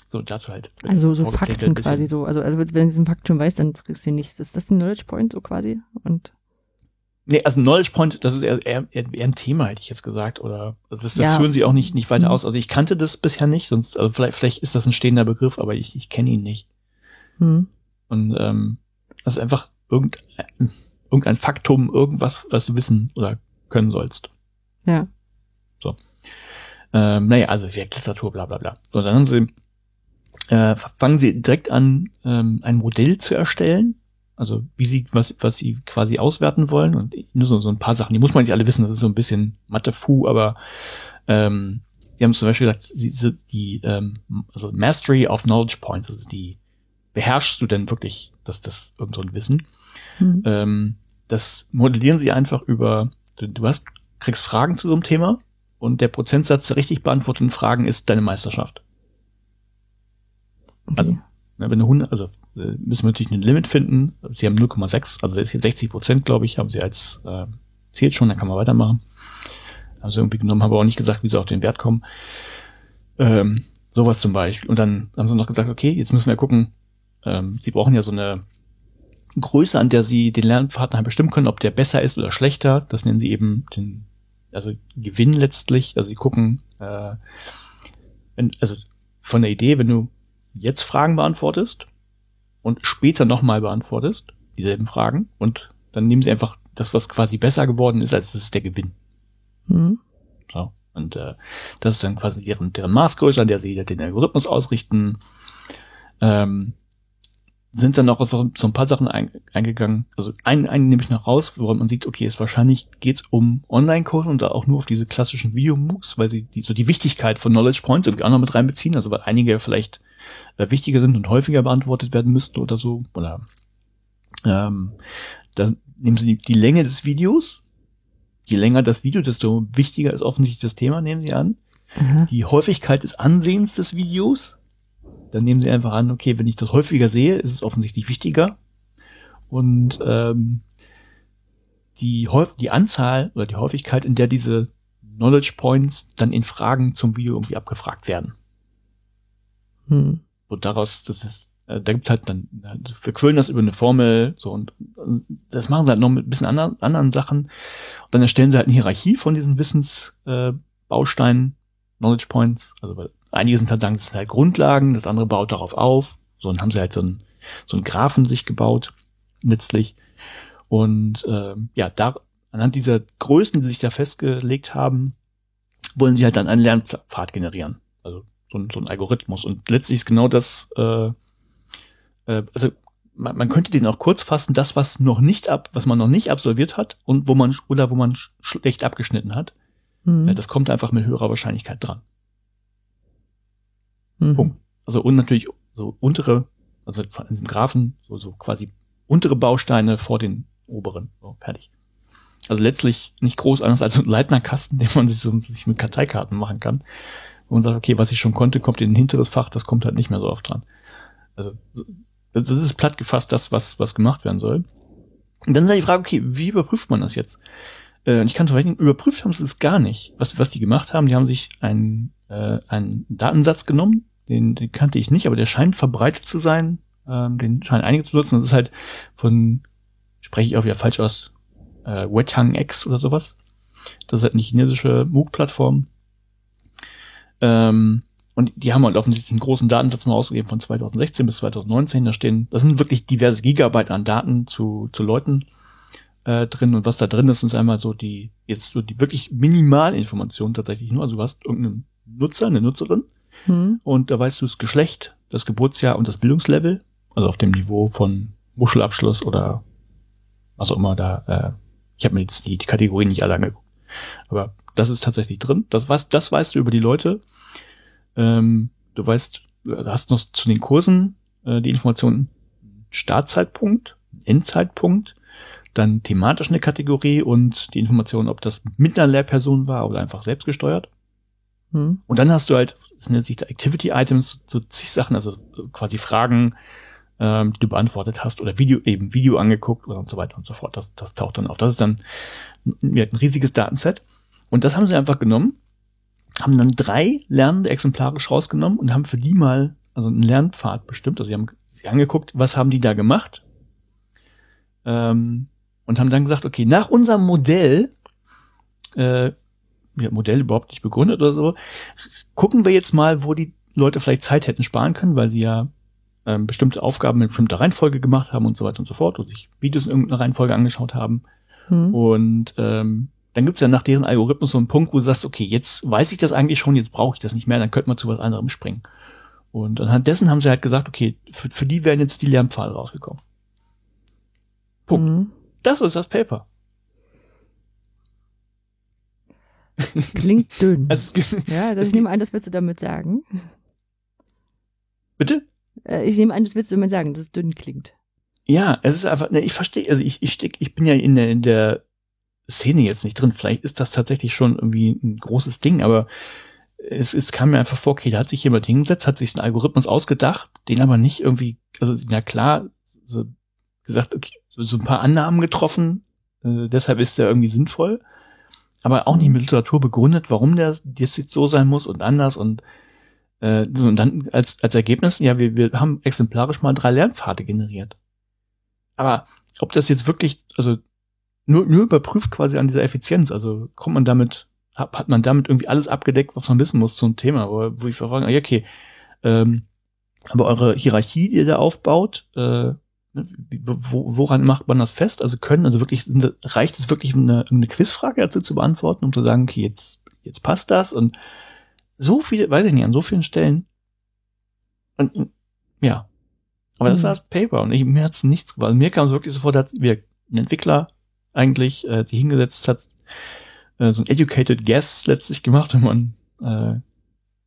So, dazu halt. Also so Fakten quasi so. Also, also wenn du diesen Fakt schon weißt, dann kriegst du ihn nicht. Ist das ein Knowledge Point so quasi? Und Nee, also Knowledge Point, das ist eher, eher, eher ein Thema, hätte ich jetzt gesagt. Oder also das, das ja. führen sie auch nicht, nicht weiter mhm. aus. Also ich kannte das bisher nicht, sonst, also vielleicht, vielleicht ist das ein stehender Begriff, aber ich, ich kenne ihn nicht. Mhm. Und ähm, das ist einfach irgendein, irgendein Faktum, irgendwas, was du wissen oder können sollst. Ja. So. Ähm, naja, also ja, Literatur, bla bla bla. So, dann haben sie, äh, fangen sie direkt an, ähm, ein Modell zu erstellen. Also wie sie, was, was sie quasi auswerten wollen. Und nur so, so ein paar Sachen, die muss man nicht alle wissen, das ist so ein bisschen Mathe-Fu, aber ähm, die haben zum Beispiel gesagt, sie, sie, die ähm, also Mastery of Knowledge Points, also die beherrschst du denn wirklich das, das irgend so ein Wissen? Mhm. Ähm, das modellieren sie einfach über, du, du hast, kriegst Fragen zu so einem Thema und der Prozentsatz der richtig beantworteten Fragen ist deine Meisterschaft. Okay. Also, ne, wenn du 100, also äh, müssen wir natürlich ein Limit finden. Sie haben 0,6, also jetzt 60 Prozent, glaube ich, haben sie als äh, zählt schon, dann kann man weitermachen. Sie irgendwie genommen, haben aber auch nicht gesagt, wie sie auf den Wert kommen. Ähm, sowas zum Beispiel. Und dann haben sie noch gesagt, okay, jetzt müssen wir gucken, ähm, sie brauchen ja so eine Größe, an der sie den Lernpartner bestimmen können, ob der besser ist oder schlechter. Das nennen sie eben den, also Gewinn letztlich. Also sie gucken, äh, wenn, also von der Idee, wenn du jetzt Fragen beantwortest und später nochmal beantwortest, dieselben Fragen, und dann nehmen sie einfach das, was quasi besser geworden ist, als das ist der Gewinn. Mhm. So. Und äh, das ist dann quasi deren, deren Maßgröße, an der sie den Algorithmus ausrichten. Ähm, sind dann auch auf so ein paar Sachen eingegangen. Also einen, einen nehme ich noch raus, woran man sieht, okay, es wahrscheinlich geht's um Online-Kurse und da auch nur auf diese klassischen Video-MOOCs, weil sie die, so die Wichtigkeit von Knowledge Points irgendwie auch noch mit reinbeziehen, also weil einige vielleicht äh, wichtiger sind und häufiger beantwortet werden müssten oder so. Oder ähm, da nehmen sie die, die Länge des Videos. Je länger das Video, desto wichtiger ist offensichtlich das Thema, nehmen sie an. Mhm. Die Häufigkeit des Ansehens des Videos dann nehmen sie einfach an, okay, wenn ich das häufiger sehe, ist es offensichtlich wichtiger. Und ähm, die, die Anzahl oder die Häufigkeit, in der diese Knowledge Points dann in Fragen zum Video irgendwie abgefragt werden. Hm. Und daraus, das ist, äh, da gibt's halt dann, wir quillen das über eine Formel, so und, und das machen sie halt noch mit ein bisschen anderen, anderen Sachen. Und dann erstellen sie halt eine Hierarchie von diesen Wissensbausteinen, äh, Knowledge Points, also Einige sind halt sagen, das sind halt Grundlagen, das andere baut darauf auf. So, dann haben sie halt so ein so ein Graphen sich gebaut, letztlich. Und ähm, ja, da anhand dieser Größen, die sich da festgelegt haben, wollen sie halt dann einen Lernpfad generieren. Also so ein, so ein Algorithmus. Und letztlich ist genau das, äh, äh, also man, man könnte den auch kurz fassen, das, was noch nicht ab, was man noch nicht absolviert hat und wo man, oder wo man schlecht abgeschnitten hat, mhm. das kommt einfach mit höherer Wahrscheinlichkeit dran. Mhm. Punkt. Also und natürlich so untere, also von diesem Graphen, so, so quasi untere Bausteine vor den oberen. So, fertig. Also letztlich nicht groß anders als ein Leitnerkasten, den man sich, so, sich mit Karteikarten machen kann. Man sagt, okay, was ich schon konnte, kommt in ein hinteres Fach, das kommt halt nicht mehr so oft dran. Also das ist platt gefasst das, was, was gemacht werden soll. Und dann ist ja die Frage, okay, wie überprüft man das jetzt? Äh, ich kann verwechseln, überprüft haben sie es gar nicht. Was, was die gemacht haben, die haben sich einen, äh, einen Datensatz genommen, den, den kannte ich nicht, aber der scheint verbreitet zu sein. Ähm, den scheinen einige zu nutzen. Das ist halt von, spreche ich auch wieder falsch aus, äh, Wethang X oder sowas. Das ist halt eine chinesische MOOC-Plattform. Ähm, und die haben halt offensichtlich einen großen Datensatz mal ausgegeben von 2016 bis 2019. Da stehen, das sind wirklich diverse Gigabyte an Daten zu, zu Leuten äh, drin. Und was da drin ist, ist einmal so die, jetzt so die wirklich Minimalinformation tatsächlich nur. Also du hast irgendeinen Nutzer, eine Nutzerin. Mhm. Und da weißt du das Geschlecht, das Geburtsjahr und das Bildungslevel. Also auf dem Niveau von Muschelabschluss oder was auch immer da. Äh, ich habe mir jetzt die, die Kategorien nicht alle angeguckt. Aber das ist tatsächlich drin. Das, was, das weißt du über die Leute. Ähm, du weißt, du hast noch zu den Kursen äh, die Informationen Startzeitpunkt, Endzeitpunkt, dann thematisch eine Kategorie und die Information, ob das mit einer Lehrperson war oder einfach selbst gesteuert. Hm. Und dann hast du halt, das nennt sich Activity Items, so zig Sachen, also quasi Fragen, ähm, die du beantwortet hast oder Video, eben Video angeguckt oder und so weiter und so fort. Das, das taucht dann auf. Das ist dann ein, ein riesiges Datenset. Und das haben sie einfach genommen haben dann drei Lernende exemplarisch rausgenommen und haben für die mal also einen Lernpfad bestimmt. Also sie haben sich angeguckt, was haben die da gemacht ähm, und haben dann gesagt, okay, nach unserem Modell, äh, ja, Modell überhaupt nicht begründet oder so, gucken wir jetzt mal, wo die Leute vielleicht Zeit hätten sparen können, weil sie ja ähm, bestimmte Aufgaben in bestimmter Reihenfolge gemacht haben und so weiter und so fort und sich Videos in irgendeiner Reihenfolge angeschaut haben. Hm. Und ähm, dann gibt's ja nach deren Algorithmus so einen Punkt, wo du sagst, okay, jetzt weiß ich das eigentlich schon, jetzt brauche ich das nicht mehr, dann könnte man zu was anderem springen. Und anhand dessen haben sie halt gesagt, okay, für, für die wären jetzt die Lernpfade rausgekommen. Punkt. Mhm. Das ist das Paper. Klingt dünn. Also ja, das ich nehme an, das willst du damit sagen. Bitte? Äh, ich nehme an, das willst du damit sagen, dass es dünn klingt. Ja, es ist einfach, ne, ich verstehe, also ich, ich, steck, ich bin ja in der, in der Szene jetzt nicht drin. Vielleicht ist das tatsächlich schon irgendwie ein großes Ding, aber es, es kam mir einfach vor, okay, da hat sich jemand hingesetzt, hat sich einen Algorithmus ausgedacht, den aber nicht irgendwie, also na klar, so gesagt, okay, so, so ein paar Annahmen getroffen, äh, deshalb ist der irgendwie sinnvoll, aber auch nicht mit Literatur begründet, warum der jetzt so sein muss und anders und äh, so, und dann als, als Ergebnis, ja, wir, wir haben exemplarisch mal drei Lernpfade generiert. Aber ob das jetzt wirklich, also nur, nur überprüft quasi an dieser Effizienz. Also kommt man damit, hat, hat man damit irgendwie alles abgedeckt, was man wissen muss zum Thema, wo, wo ich ah, okay, ähm, aber eure Hierarchie, die ihr da aufbaut, äh, ne, wo, woran macht man das fest? Also können, also wirklich, reicht es wirklich, eine, eine Quizfrage dazu zu beantworten, um zu sagen, okay, jetzt, jetzt passt das und so viele, weiß ich nicht, an so vielen Stellen. Und, ja. Aber das mhm. war das Paper und ich, mir hat's nichts, weil mir kam es wirklich sofort, als wir ein Entwickler eigentlich äh, die hingesetzt hat, äh, so ein educated guess letztlich gemacht, wenn man äh,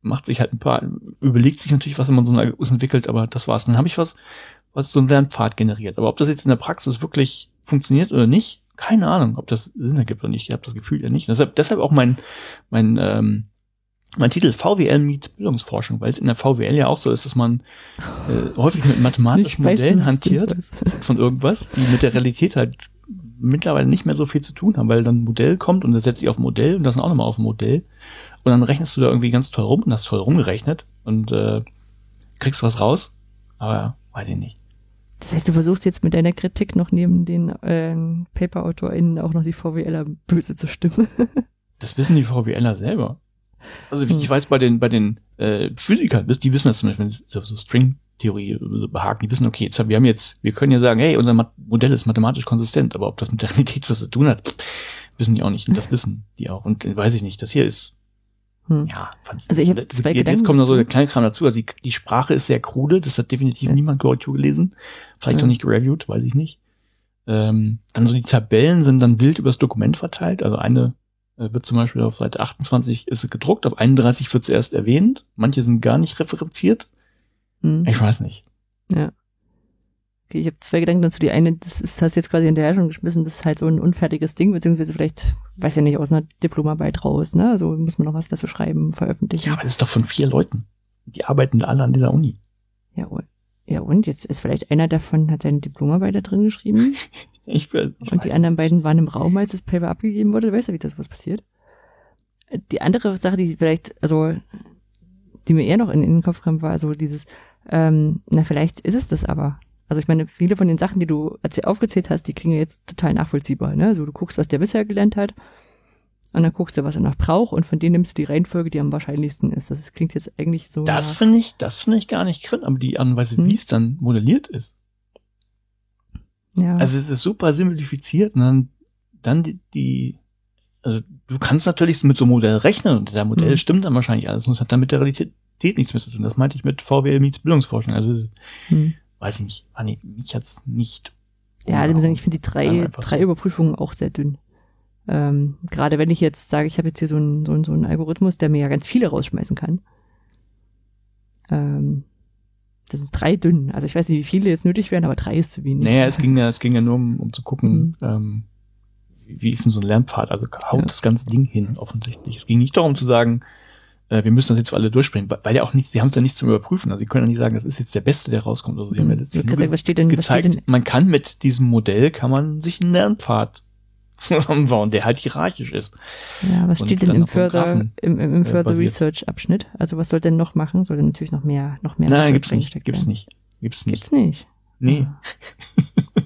macht sich halt ein paar, überlegt sich natürlich, was man so entwickelt, aber das war's. Dann habe ich was, was so ein Lernpfad generiert. Aber ob das jetzt in der Praxis wirklich funktioniert oder nicht, keine Ahnung, ob das Sinn ergibt oder nicht. Ich habe das Gefühl ja nicht. Deshalb, deshalb auch mein, mein, ähm, mein Titel VWL meets Bildungsforschung, weil es in der VWL ja auch so ist, dass man äh, häufig mit mathematischen Modellen hantiert von irgendwas, die mit der Realität halt mittlerweile nicht mehr so viel zu tun haben, weil dann ein Modell kommt und das setzt sich auf ein Modell und das auch nochmal auf ein Modell. Und dann rechnest du da irgendwie ganz toll rum und hast toll rumgerechnet und äh, kriegst was raus. Aber weiß ich nicht. Das heißt, du versuchst jetzt mit deiner Kritik noch neben den äh, Paper-AutorInnen auch noch die VWLer böse zu stimmen. das wissen die VWLer selber. Also wie ich weiß, bei den, bei den äh, Physikern, die wissen das zum Beispiel, so String Theorie behaken. Die wissen, okay, jetzt, wir haben jetzt, wir können ja sagen, hey, unser Modell ist mathematisch konsistent, aber ob das mit der Realität was zu tun hat, wissen die auch nicht. Und das wissen die auch. Und äh, weiß ich nicht. Das hier ist Hm. Ja, fand's also ich habe zwei jetzt, jetzt kommt noch so der kleine Kram dazu. Also die, die Sprache ist sehr krude, das hat definitiv ja. niemand Korrektur gelesen. Vielleicht ja. auch nicht gereviewt, weiß ich nicht. Ähm, dann so die Tabellen sind dann wild übers Dokument verteilt. Also eine äh, wird zum Beispiel auf Seite 28 ist es gedruckt, auf 31 wird es erst erwähnt. Manche sind gar nicht referenziert. Hm. Ich weiß nicht. Ja. Okay, ich habe zwei Gedanken dazu. Die eine, das ist, hast du jetzt quasi in der schon geschmissen, das ist halt so ein unfertiges Ding, beziehungsweise vielleicht, weiß ja nicht, aus einer Diplomarbeit raus, ne? Also muss man noch was dazu schreiben, veröffentlichen. Ja, aber das ist doch von vier Leuten. Die arbeiten alle an dieser Uni. Ja, und, ja, und jetzt ist vielleicht einer davon, hat seine Diplomarbeit da drin geschrieben. ich, will, ich Und die anderen nicht. beiden waren im Raum, als das Paper abgegeben wurde. Weißt du, wie das was passiert? Die andere Sache, die vielleicht, also, die mir eher noch in, in den Kopf kam, war so dieses, ähm, na, vielleicht ist es das aber. Also ich meine, viele von den Sachen, die du aufgezählt hast, die klingen jetzt total nachvollziehbar. Ne? Also du guckst, was der bisher gelernt hat und dann guckst du, was er noch braucht und von denen nimmst du die Reihenfolge, die am wahrscheinlichsten ist. Das klingt jetzt eigentlich so. Das finde ich, das finde ich gar nicht drin, aber die Art und Weise, hm. wie es dann modelliert ist. Ja. Also es ist super simplifiziert und dann, dann die, die, also du kannst natürlich mit so einem Modell rechnen und der Modell hm. stimmt dann wahrscheinlich alles und es hat dann mit der Realität nichts mehr zu tun. Das meinte ich mit VWL meets Bildungsforschung. Also hm weiß ich nicht, ah, nee, mich hat's nicht. Ja, also ich finde die drei, drei so. Überprüfungen auch sehr dünn. Ähm, gerade wenn ich jetzt sage, ich habe jetzt hier so einen, so, einen, so einen Algorithmus, der mir ja ganz viele rausschmeißen kann. Ähm, das sind drei dünn. Also ich weiß nicht, wie viele jetzt nötig wären, aber drei ist zu wenig. Naja, es ging ja, es ging ja nur um, um zu gucken, mhm. ähm, wie ist denn so ein Lernpfad? Also haut ja. das ganze Ding hin, offensichtlich. Es ging nicht darum zu sagen, äh, wir müssen das jetzt für alle durchspringen, weil ja auch nicht, sie haben es ja nicht zum Überprüfen. Also sie können ja nicht sagen, das ist jetzt der Beste, der rauskommt. Also sie haben ja jetzt nur ge denn, gezeigt, man kann mit diesem Modell, kann man sich einen Lernpfad zusammenbauen, der halt hierarchisch ist. Ja, was steht denn im Further, im, im, im äh, Further Research Abschnitt? Also was soll denn noch machen? Soll denn natürlich noch mehr, noch mehr? Nein, gibt's nicht, gibt's nicht, gibt's nicht. Gibt's nicht. Nee. Ah.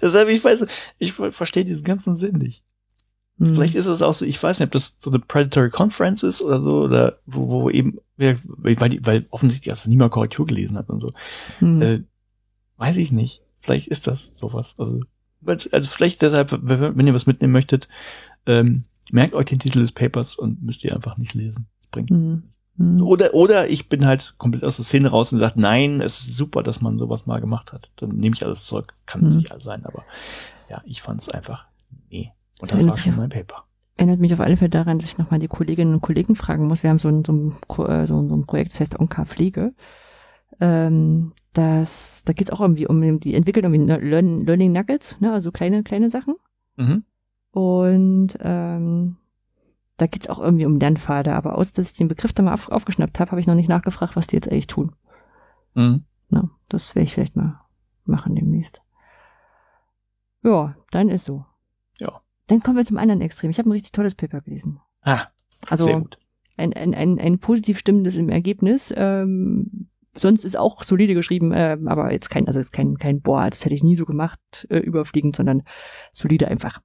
Deshalb, ich weiß, ich verstehe diesen ganzen Sinn nicht. Mhm. Vielleicht ist es auch so, ich weiß nicht, ob das so eine Predatory Conference ist oder so, oder wo, wo eben, weil, weil offensichtlich das niemand Korrektur gelesen hat und so. Mhm. Äh, weiß ich nicht. Vielleicht ist das sowas. Also, also vielleicht deshalb, wenn ihr was mitnehmen möchtet, ähm, merkt euch den Titel des Papers und müsst ihr einfach nicht lesen. Das bringt. Mhm. mhm. Oder, oder ich bin halt komplett aus der Szene raus und sage, nein, es ist super, dass man sowas mal gemacht hat. Dann nehme ich alles zurück. Kann mhm. natürlich alles sein, aber ja, ich fand es einfach, nee. Und das war schon mein Paper. Erinnert mich auf alle Fälle daran, dass ich nochmal die Kolleginnen und Kollegen fragen muss. Wir haben so ein, so ein, äh, so ein Projekt, das heißt Onka Pflege. Ähm, das, da geht es auch irgendwie um, die entwickeln irgendwie Learn, Learning Nuggets, ne, also kleine, kleine Sachen. Mhm. Und ähm, da geht es auch irgendwie um Lernpfade, aber aus, dass ich den Begriff da mal auf, aufgeschnappt habe, habe ich noch nicht nachgefragt, was die jetzt eigentlich tun. Mhm. Na, das werde ich vielleicht mal machen demnächst. Ja, dann ist so. Ja. Dann kommen wir zum anderen Extrem. Ich habe ein richtig tolles Paper gelesen. Ah, also sehr gut. Ein, ein, ein, ein positiv stimmendes im Ergebnis. Ähm, sonst ist auch solide geschrieben, äh, aber jetzt kein, also ist kein, kein Boah, das hätte ich nie so gemacht, äh, überfliegend, sondern solide einfach.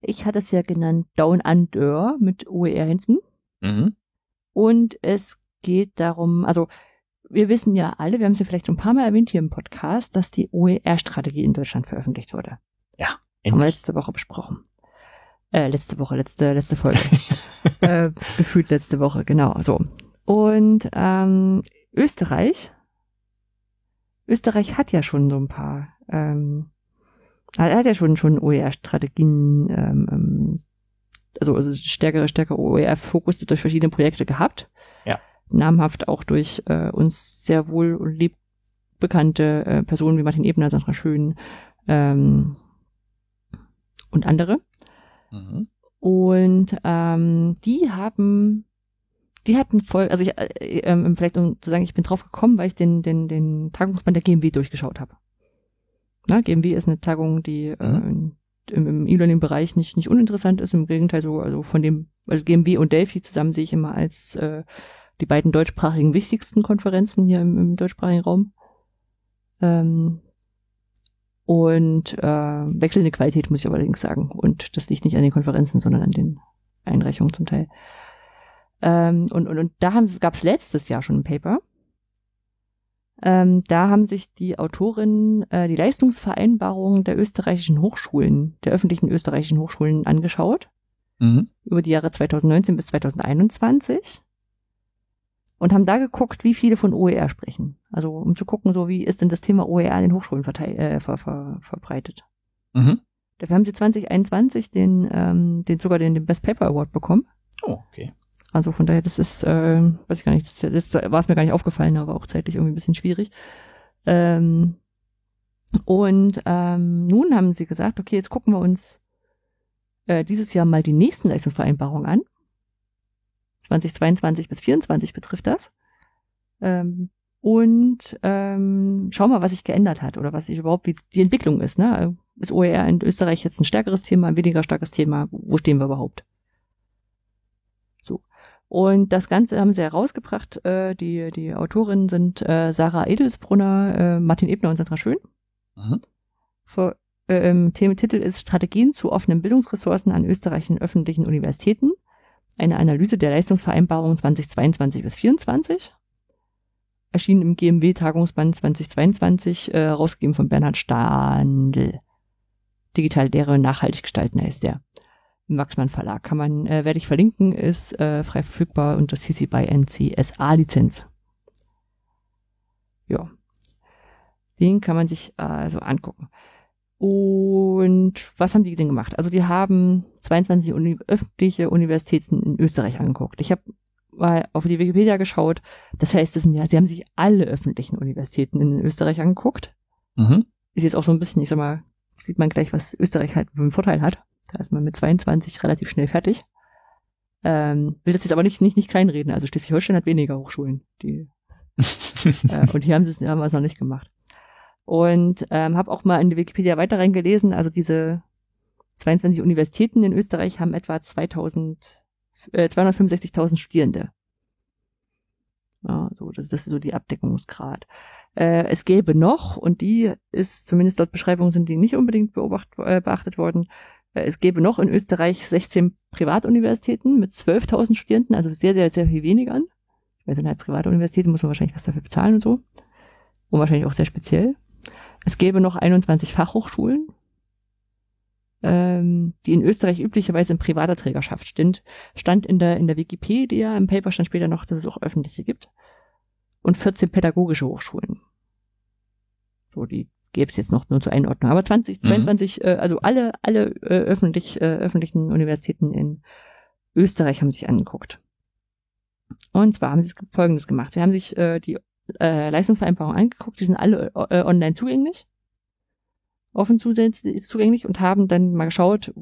Ich hatte es ja genannt Down Under mit OER hinten. Mhm. Und es geht darum, also wir wissen ja alle, wir haben es ja vielleicht schon ein paar Mal erwähnt hier im Podcast, dass die OER-Strategie in Deutschland veröffentlicht wurde. Ja. Endlich. Haben wir letzte Woche besprochen. Äh, letzte Woche, letzte, letzte Folge. äh, gefühlt letzte Woche, genau, so. Und ähm, Österreich, Österreich hat ja schon so ein paar, ähm, hat ja schon schon OER-Strategien, ähm, ähm, also, also stärkere, stärkere OER-Fokus durch verschiedene Projekte gehabt. Ja. Namhaft auch durch äh, uns sehr wohl und lieb bekannte äh, Personen wie Martin Ebner, Sandra Schön, ähm, und andere. Mhm. Und ähm, die haben, die hatten voll, also ich, äh, ähm, vielleicht um zu sagen, ich bin drauf gekommen, weil ich den, den, den Tagungsband der GMW durchgeschaut habe. Na, GMW ist eine Tagung, die äh, im, im E-Learning-Bereich nicht, nicht uninteressant ist, im Gegenteil so, also von dem, also GMW und Delphi zusammen sehe ich immer als äh, die beiden deutschsprachigen wichtigsten Konferenzen hier im, im deutschsprachigen Raum. Ähm, und äh, wechselnde Qualität, muss ich allerdings sagen. Und das liegt nicht an den Konferenzen, sondern an den Einreichungen zum Teil. Ähm, und, und, und da gab es letztes Jahr schon ein Paper. Ähm, da haben sich die Autorinnen äh, die Leistungsvereinbarung der österreichischen Hochschulen, der öffentlichen österreichischen Hochschulen angeschaut. mhm. über die Jahre 2019 bis 2021 und haben da geguckt, wie viele von OER sprechen. Also um zu gucken, so wie ist denn das Thema OER in den Hochschulen äh, ver ver verbreitet. Mhm. Dafür haben sie 2021 den, ähm, den sogar den, den Best Paper Award bekommen. Oh, okay. Also von daher, das ist, äh, weiß ich gar nicht, das, das war es mir gar nicht aufgefallen, aber auch zeitlich irgendwie ein bisschen schwierig. Ähm, und ähm, nun haben sie gesagt, okay, jetzt gucken wir uns äh, dieses Jahr mal die nächsten Leistungsvereinbarungen an. 2022 bis 2024 betrifft das. Ähm, und ähm, schau mal, was sich geändert hat oder was sich überhaupt, wie die Entwicklung ist. Ne? Ist OER in Österreich jetzt ein stärkeres Thema, ein weniger starkes Thema? Wo stehen wir überhaupt? Und das Ganze haben sie herausgebracht. Äh, die, die Autorinnen sind äh, Sarah Edelsbrunner, äh, Martin Ebner und Sandra Schön. Mhm. Für, äh, ähm, Thementitel ist Strategien zu offenen Bildungsressourcen an österreichischen öffentlichen Universitäten eine Analyse der Leistungsvereinbarung 2022 bis 2024. Erschienen im GMW-Tagungsband 2022, äh, rausgegeben von Bernhard Standl. Digital Lehre nachhaltig gestalten heißt der. Im Wachsmann Verlag. Kann man, äh, werde ich verlinken, ist äh, frei verfügbar unter CC by NCSA Lizenz. Ja. Den kann man sich also angucken. Und was haben die denn gemacht? Also die haben 22 Uni öffentliche Universitäten in Österreich angeguckt. Ich habe mal auf die Wikipedia geschaut. Das heißt, das sind ja, sie haben sich alle öffentlichen Universitäten in Österreich angeguckt. Mhm. Ist jetzt auch so ein bisschen, ich sag mal, sieht man gleich, was Österreich halt für einen Vorteil hat. Da ist man mit 22 relativ schnell fertig. Ähm, will das jetzt aber nicht, nicht, nicht kleinreden. Also Schleswig-Holstein hat weniger Hochschulen. Die, äh, und hier haben sie es haben es noch nicht gemacht. Und ähm, habe auch mal in die Wikipedia weiter reingelesen. Also diese 22 Universitäten in Österreich haben etwa 2000, äh, 265.000 Studierende. Ja, so, das, das ist so die Abdeckungsgrad. Äh, es gäbe noch, und die ist, zumindest dort Beschreibungen sind die nicht unbedingt beobacht, äh, beachtet worden, es gäbe noch in Österreich 16 Privatuniversitäten mit 12.000 Studierenden, also sehr, sehr, sehr viel weniger an. Weil sind halt private Universitäten, muss man wahrscheinlich was dafür bezahlen und so. Und wahrscheinlich auch sehr speziell. Es gäbe noch 21 Fachhochschulen, ähm, die in Österreich üblicherweise in privater Trägerschaft sind. Stand in der, in der Wikipedia, im Paper stand später noch, dass es auch öffentliche gibt. Und 14 pädagogische Hochschulen. So, die gäbe es jetzt noch nur zur Einordnung. Aber 20, 22, mhm. äh, also alle, alle äh, öffentlich, äh, öffentlichen Universitäten in Österreich haben sich angeguckt. Und zwar haben sie Folgendes gemacht. Sie haben sich äh, die äh, Leistungsvereinbarung angeguckt, die sind alle äh, online zugänglich, offen zugänglich und haben dann mal geschaut,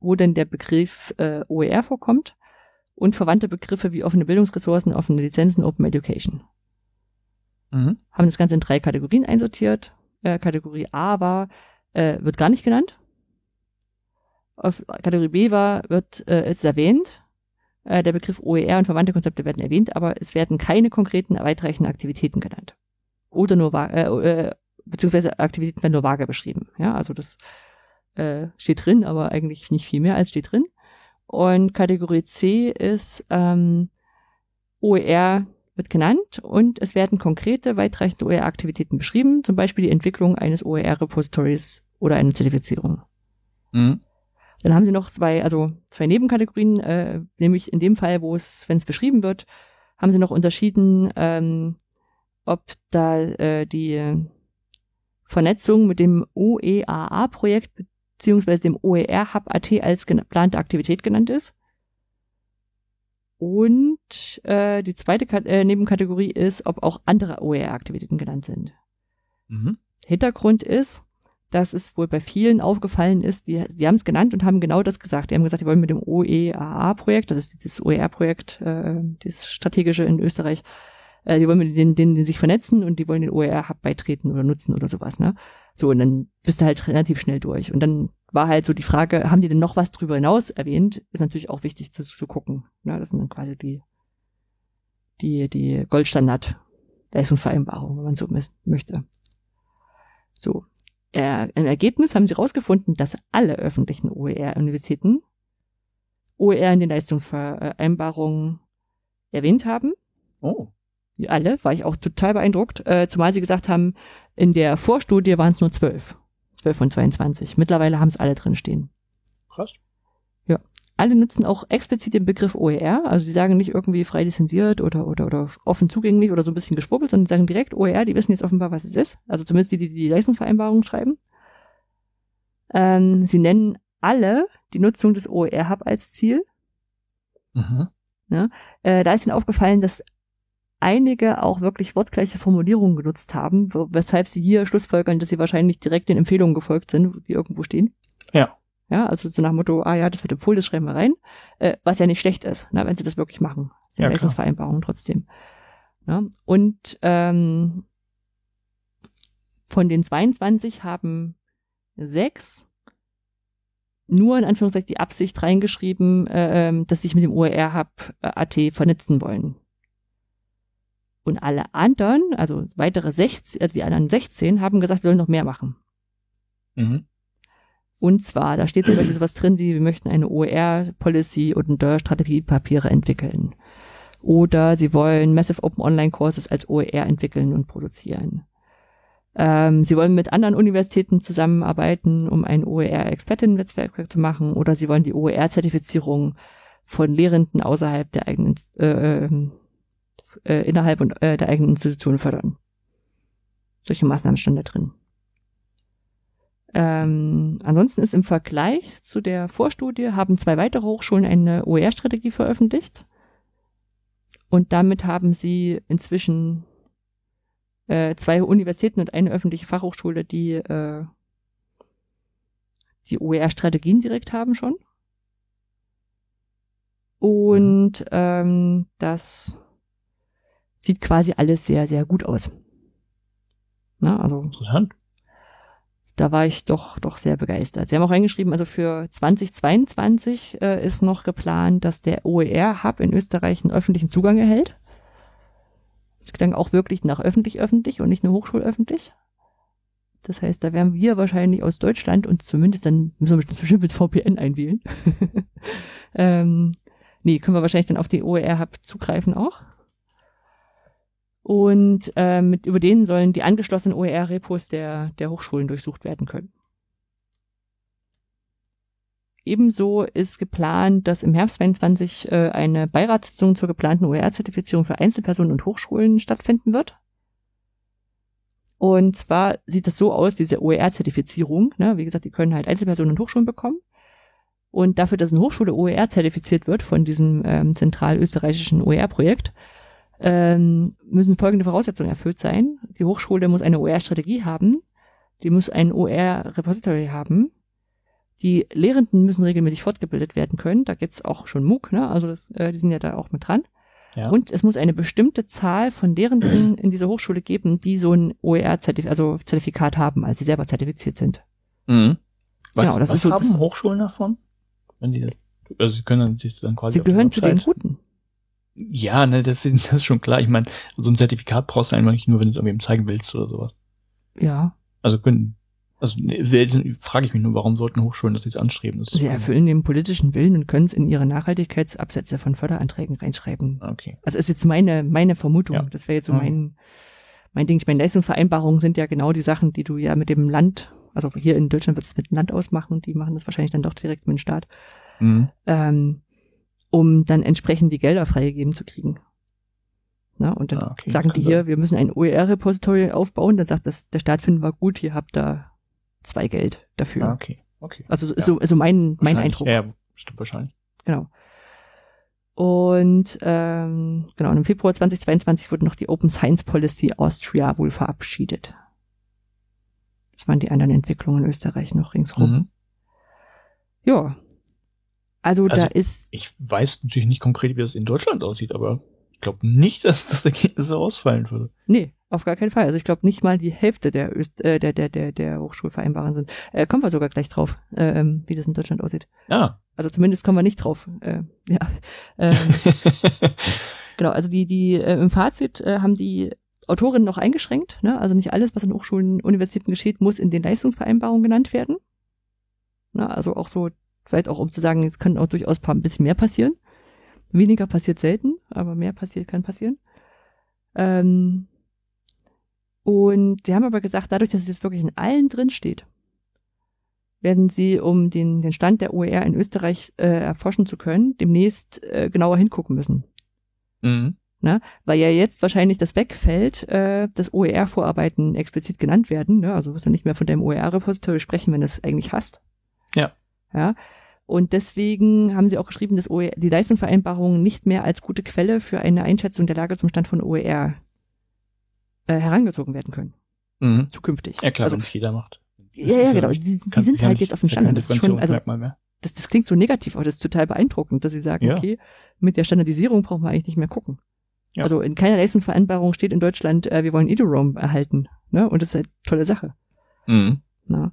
wo denn der Begriff äh, OER vorkommt und verwandte Begriffe wie offene Bildungsressourcen, offene Lizenzen, Open Education. Mhm. Haben das Ganze in drei Kategorien einsortiert. Äh, Kategorie A war, äh, wird gar nicht genannt. Auf Kategorie B war, wird, äh, ist erwähnt. Äh, der Begriff OER und verwandte Konzepte werden erwähnt, aber es werden keine konkreten weitreichenden Aktivitäten genannt. Oder nur äh, äh, beziehungsweise Aktivitäten werden nur vage beschrieben. Ja, also das äh, steht drin, aber eigentlich nicht viel mehr als steht drin. Und Kategorie C ist ähm, OER wird genannt und es werden konkrete, weitreichende OER-Aktivitäten beschrieben, zum Beispiel die Entwicklung eines OER-Repositories oder eine Zertifizierung. Mhm. Dann haben sie noch zwei, also zwei Nebenkategorien, äh, nämlich in dem Fall, wo es, wenn es beschrieben wird, haben sie noch unterschieden, ähm, ob da äh, die Vernetzung mit dem OEAA-Projekt beziehungsweise dem OER-Hub AT als geplante Aktivität genannt ist. Und äh, die zweite Kat äh, Nebenkategorie ist, ob auch andere OER-Aktivitäten genannt sind. Mhm. Hintergrund ist, dass es wohl bei vielen aufgefallen ist, die, die haben es genannt und haben genau das gesagt. Die haben gesagt, die wollen mit dem OEAA-Projekt, das ist dieses OER-Projekt, äh, dieses strategische in Österreich, äh, die wollen mit denen, denen, sich vernetzen und die wollen den OER-Hub beitreten oder nutzen oder sowas, ne? So, und dann bist du halt relativ schnell durch. Und dann war halt so die Frage, haben die denn noch was drüber hinaus erwähnt? Ist natürlich auch wichtig zu, zu gucken. Ne? Das sind dann quasi die, die, die Goldstandard-Leistungsvereinbarung, wenn man so möchte. So, äh, im Ergebnis haben sie herausgefunden, dass alle öffentlichen OER-Universitäten OER in den Leistungsvereinbarungen erwähnt haben. Oh. Alle, war ich auch total beeindruckt, äh, zumal sie gesagt haben, in der Vorstudie waren es nur zwölf. Zwölf von 22. Mittlerweile haben es alle drin stehen. Krass. Ja. alle nutzen auch explizit den Begriff OER, also die sagen nicht irgendwie frei lizenziert oder, oder, oder offen zugänglich oder so ein bisschen geschwurbelt, sondern die sagen direkt OER, die wissen jetzt offenbar, was es ist. Also zumindest die, die die Leistungsvereinbarung schreiben. Ähm, sie nennen alle die Nutzung des OER-Hub als Ziel. Mhm. Ja, äh, da ist ihnen aufgefallen, dass einige auch wirklich wortgleiche Formulierungen genutzt haben, weshalb sie hier schlussfolgern, dass sie wahrscheinlich direkt den Empfehlungen gefolgt sind, die irgendwo stehen. Ja. Ja, also so nach Motto, ah ja, das wird empfohlen, das schreiben wir rein, äh, was ja nicht schlecht ist, ne, wenn sie das wirklich machen. Das sind ja, Leistungsvereinbarungen trotzdem. Ja, und ähm, von den 22 haben sechs nur in Anführungszeichen die Absicht reingeschrieben, äh, ähm, dass sie sich mit dem OER-Hub äh, AT vernetzen wollen. Und alle anderen, also weitere 16, also die anderen 16, haben gesagt, wir wollen noch mehr machen. Mhm. Und zwar, da steht zum Beispiel sowas drin, wie wir möchten eine OER-Policy und Strategiepapiere entwickeln. Oder sie wollen Massive Open Online Courses als OER entwickeln und produzieren. Ähm, sie wollen mit anderen Universitäten zusammenarbeiten, um ein OER-Expertinnen-Netzwerk zu machen. Oder sie wollen die OER-Zertifizierung von Lehrenden außerhalb der eigenen, äh, ähm, äh, innerhalb und, äh, der eigenen Institution fördern. Solche Maßnahmen standen da drin. Ähm, ansonsten ist im Vergleich zu der Vorstudie haben zwei weitere Hochschulen eine OER-Strategie veröffentlicht. Und damit haben sie inzwischen äh, zwei Universitäten und eine öffentliche Fachhochschule, die äh, die OER-Strategien direkt haben schon. Und ähm, das sieht quasi alles sehr, sehr gut aus. Na, also. Interessant da war ich doch, doch sehr begeistert. Sie haben auch reingeschrieben, also für 2022 äh, ist noch geplant, dass der OER-Hub in Österreich einen öffentlichen Zugang erhält. Das klang auch wirklich nach öffentlich-öffentlich und nicht nur hochschulöffentlich. Das heißt, da werden wir wahrscheinlich aus Deutschland und zumindest dann müssen wir bestimmt mit VPN einwählen. ähm, nee, können wir wahrscheinlich dann auf die OER-Hub zugreifen auch. Und äh, mit, über denen sollen die angeschlossenen OER-Repos der, der Hochschulen durchsucht werden können. Ebenso ist geplant, dass im Herbst 22 äh, eine Beiratssitzung zur geplanten OER-Zertifizierung für Einzelpersonen und Hochschulen stattfinden wird. Und zwar sieht das so aus, diese OER-Zertifizierung, ne, wie gesagt, die können halt Einzelpersonen und Hochschulen bekommen. Und dafür, dass eine Hochschule OER zertifiziert wird von diesem ähm, zentralösterreichischen OER-Projekt, ähm, müssen folgende Voraussetzungen erfüllt sein. Die Hochschule muss eine OER-Strategie haben, die muss ein OER-Repository haben, die Lehrenden müssen regelmäßig fortgebildet werden können. Da gibt's auch schon MOOC, ne? also das, äh, die sind ja da auch mit dran. Ja. Und es muss eine bestimmte Zahl von Lehrenden in dieser Hochschule geben, die so ein OER-Zertifikat also Zertifikat haben, also die selber zertifiziert sind. Mhm. Was, genau, was so, haben Hochschulen davon? Wenn die das, also sie können sich dann quasi. Sie gehören zu den Guten. Ja, ne, das ist, das ist schon klar. Ich meine, so ein Zertifikat brauchst du einfach nicht nur, wenn du es irgendwem zeigen willst oder sowas. Ja. Also können, also ne, frage ich mich nur, warum sollten Hochschulen das jetzt anstreben? Das Sie erfüllen den politischen Willen und können es in ihre Nachhaltigkeitsabsätze von Förderanträgen reinschreiben. Okay. Also ist jetzt meine, meine Vermutung. Ja. Das wäre jetzt so okay. mein, mein Ding. Ich meine, Leistungsvereinbarungen sind ja genau die Sachen, die du ja mit dem Land, also hier in Deutschland wird es mit dem Land ausmachen, die machen das wahrscheinlich dann doch direkt mit dem Staat. Mhm. Ähm, um dann entsprechend die Gelder freigegeben zu kriegen. Na, und dann ah, okay, sagen die hier, wir müssen ein OER-Repository aufbauen, dann sagt das, der Staat finden wir gut, ihr habt da zwei Geld dafür. Ah, okay, okay. Also ja. so, also mein, mein Eindruck. Ja, stimmt wahrscheinlich. Genau. Und ähm, genau, im Februar 2022 wurde noch die Open Science Policy Austria wohl verabschiedet. Das waren die anderen Entwicklungen in Österreich noch ringsrum. Mhm. Ja, also, also, da ist. Ich weiß natürlich nicht konkret, wie das in Deutschland aussieht, aber ich glaube nicht, dass das Ergebnis so ausfallen würde. Nee, auf gar keinen Fall. Also ich glaube nicht mal die Hälfte der, Öst äh, der, der, der, der Hochschulvereinbarungen sind. Äh, kommen wir sogar gleich drauf, äh, ähm, wie das in Deutschland aussieht. Ah. Also zumindest kommen wir nicht drauf. Äh, ja. Ähm, genau, also die, die äh, im Fazit äh, haben die Autorinnen noch eingeschränkt. Ne? Also nicht alles, was an Hochschulen, Universitäten geschieht, muss in den Leistungsvereinbarungen genannt werden. Na, also auch so Vielleicht auch, um zu sagen, es kann auch durchaus ein bisschen mehr passieren. Weniger passiert selten, aber mehr passiert kann passieren. Ähm, und sie haben aber gesagt, dadurch, dass es jetzt wirklich in allen drin steht, werden sie, um den, den Stand der OER in Österreich äh, erforschen zu können, demnächst äh, genauer hingucken müssen. Mhm. Ne? Weil ja jetzt wahrscheinlich das wegfällt, äh, dass OER-Vorarbeiten explizit genannt werden. Ne? Also wirst du nicht mehr von deinem OER-Repository sprechen, wenn du es eigentlich hast. Ja. Ja. Und deswegen haben sie auch geschrieben, dass OER, die Leistungsvereinbarungen nicht mehr als gute Quelle für eine Einschätzung der Lage zum Stand von OER äh, herangezogen werden können. Mhm. Zukünftig. Ja klar, also, wenn es jeder macht. Ja, ja, genau. Die, die sind halt jetzt auf dem Stand. Das, ist schon, also, das, das klingt so negativ, aber das ist total beeindruckend, dass sie sagen, ja. okay, mit der Standardisierung brauchen wir eigentlich nicht mehr gucken. Ja. Also in keiner Leistungsvereinbarung steht in Deutschland, äh, wir wollen EduRoam erhalten. Ne? Und das ist eine tolle Sache. Mhm. Na?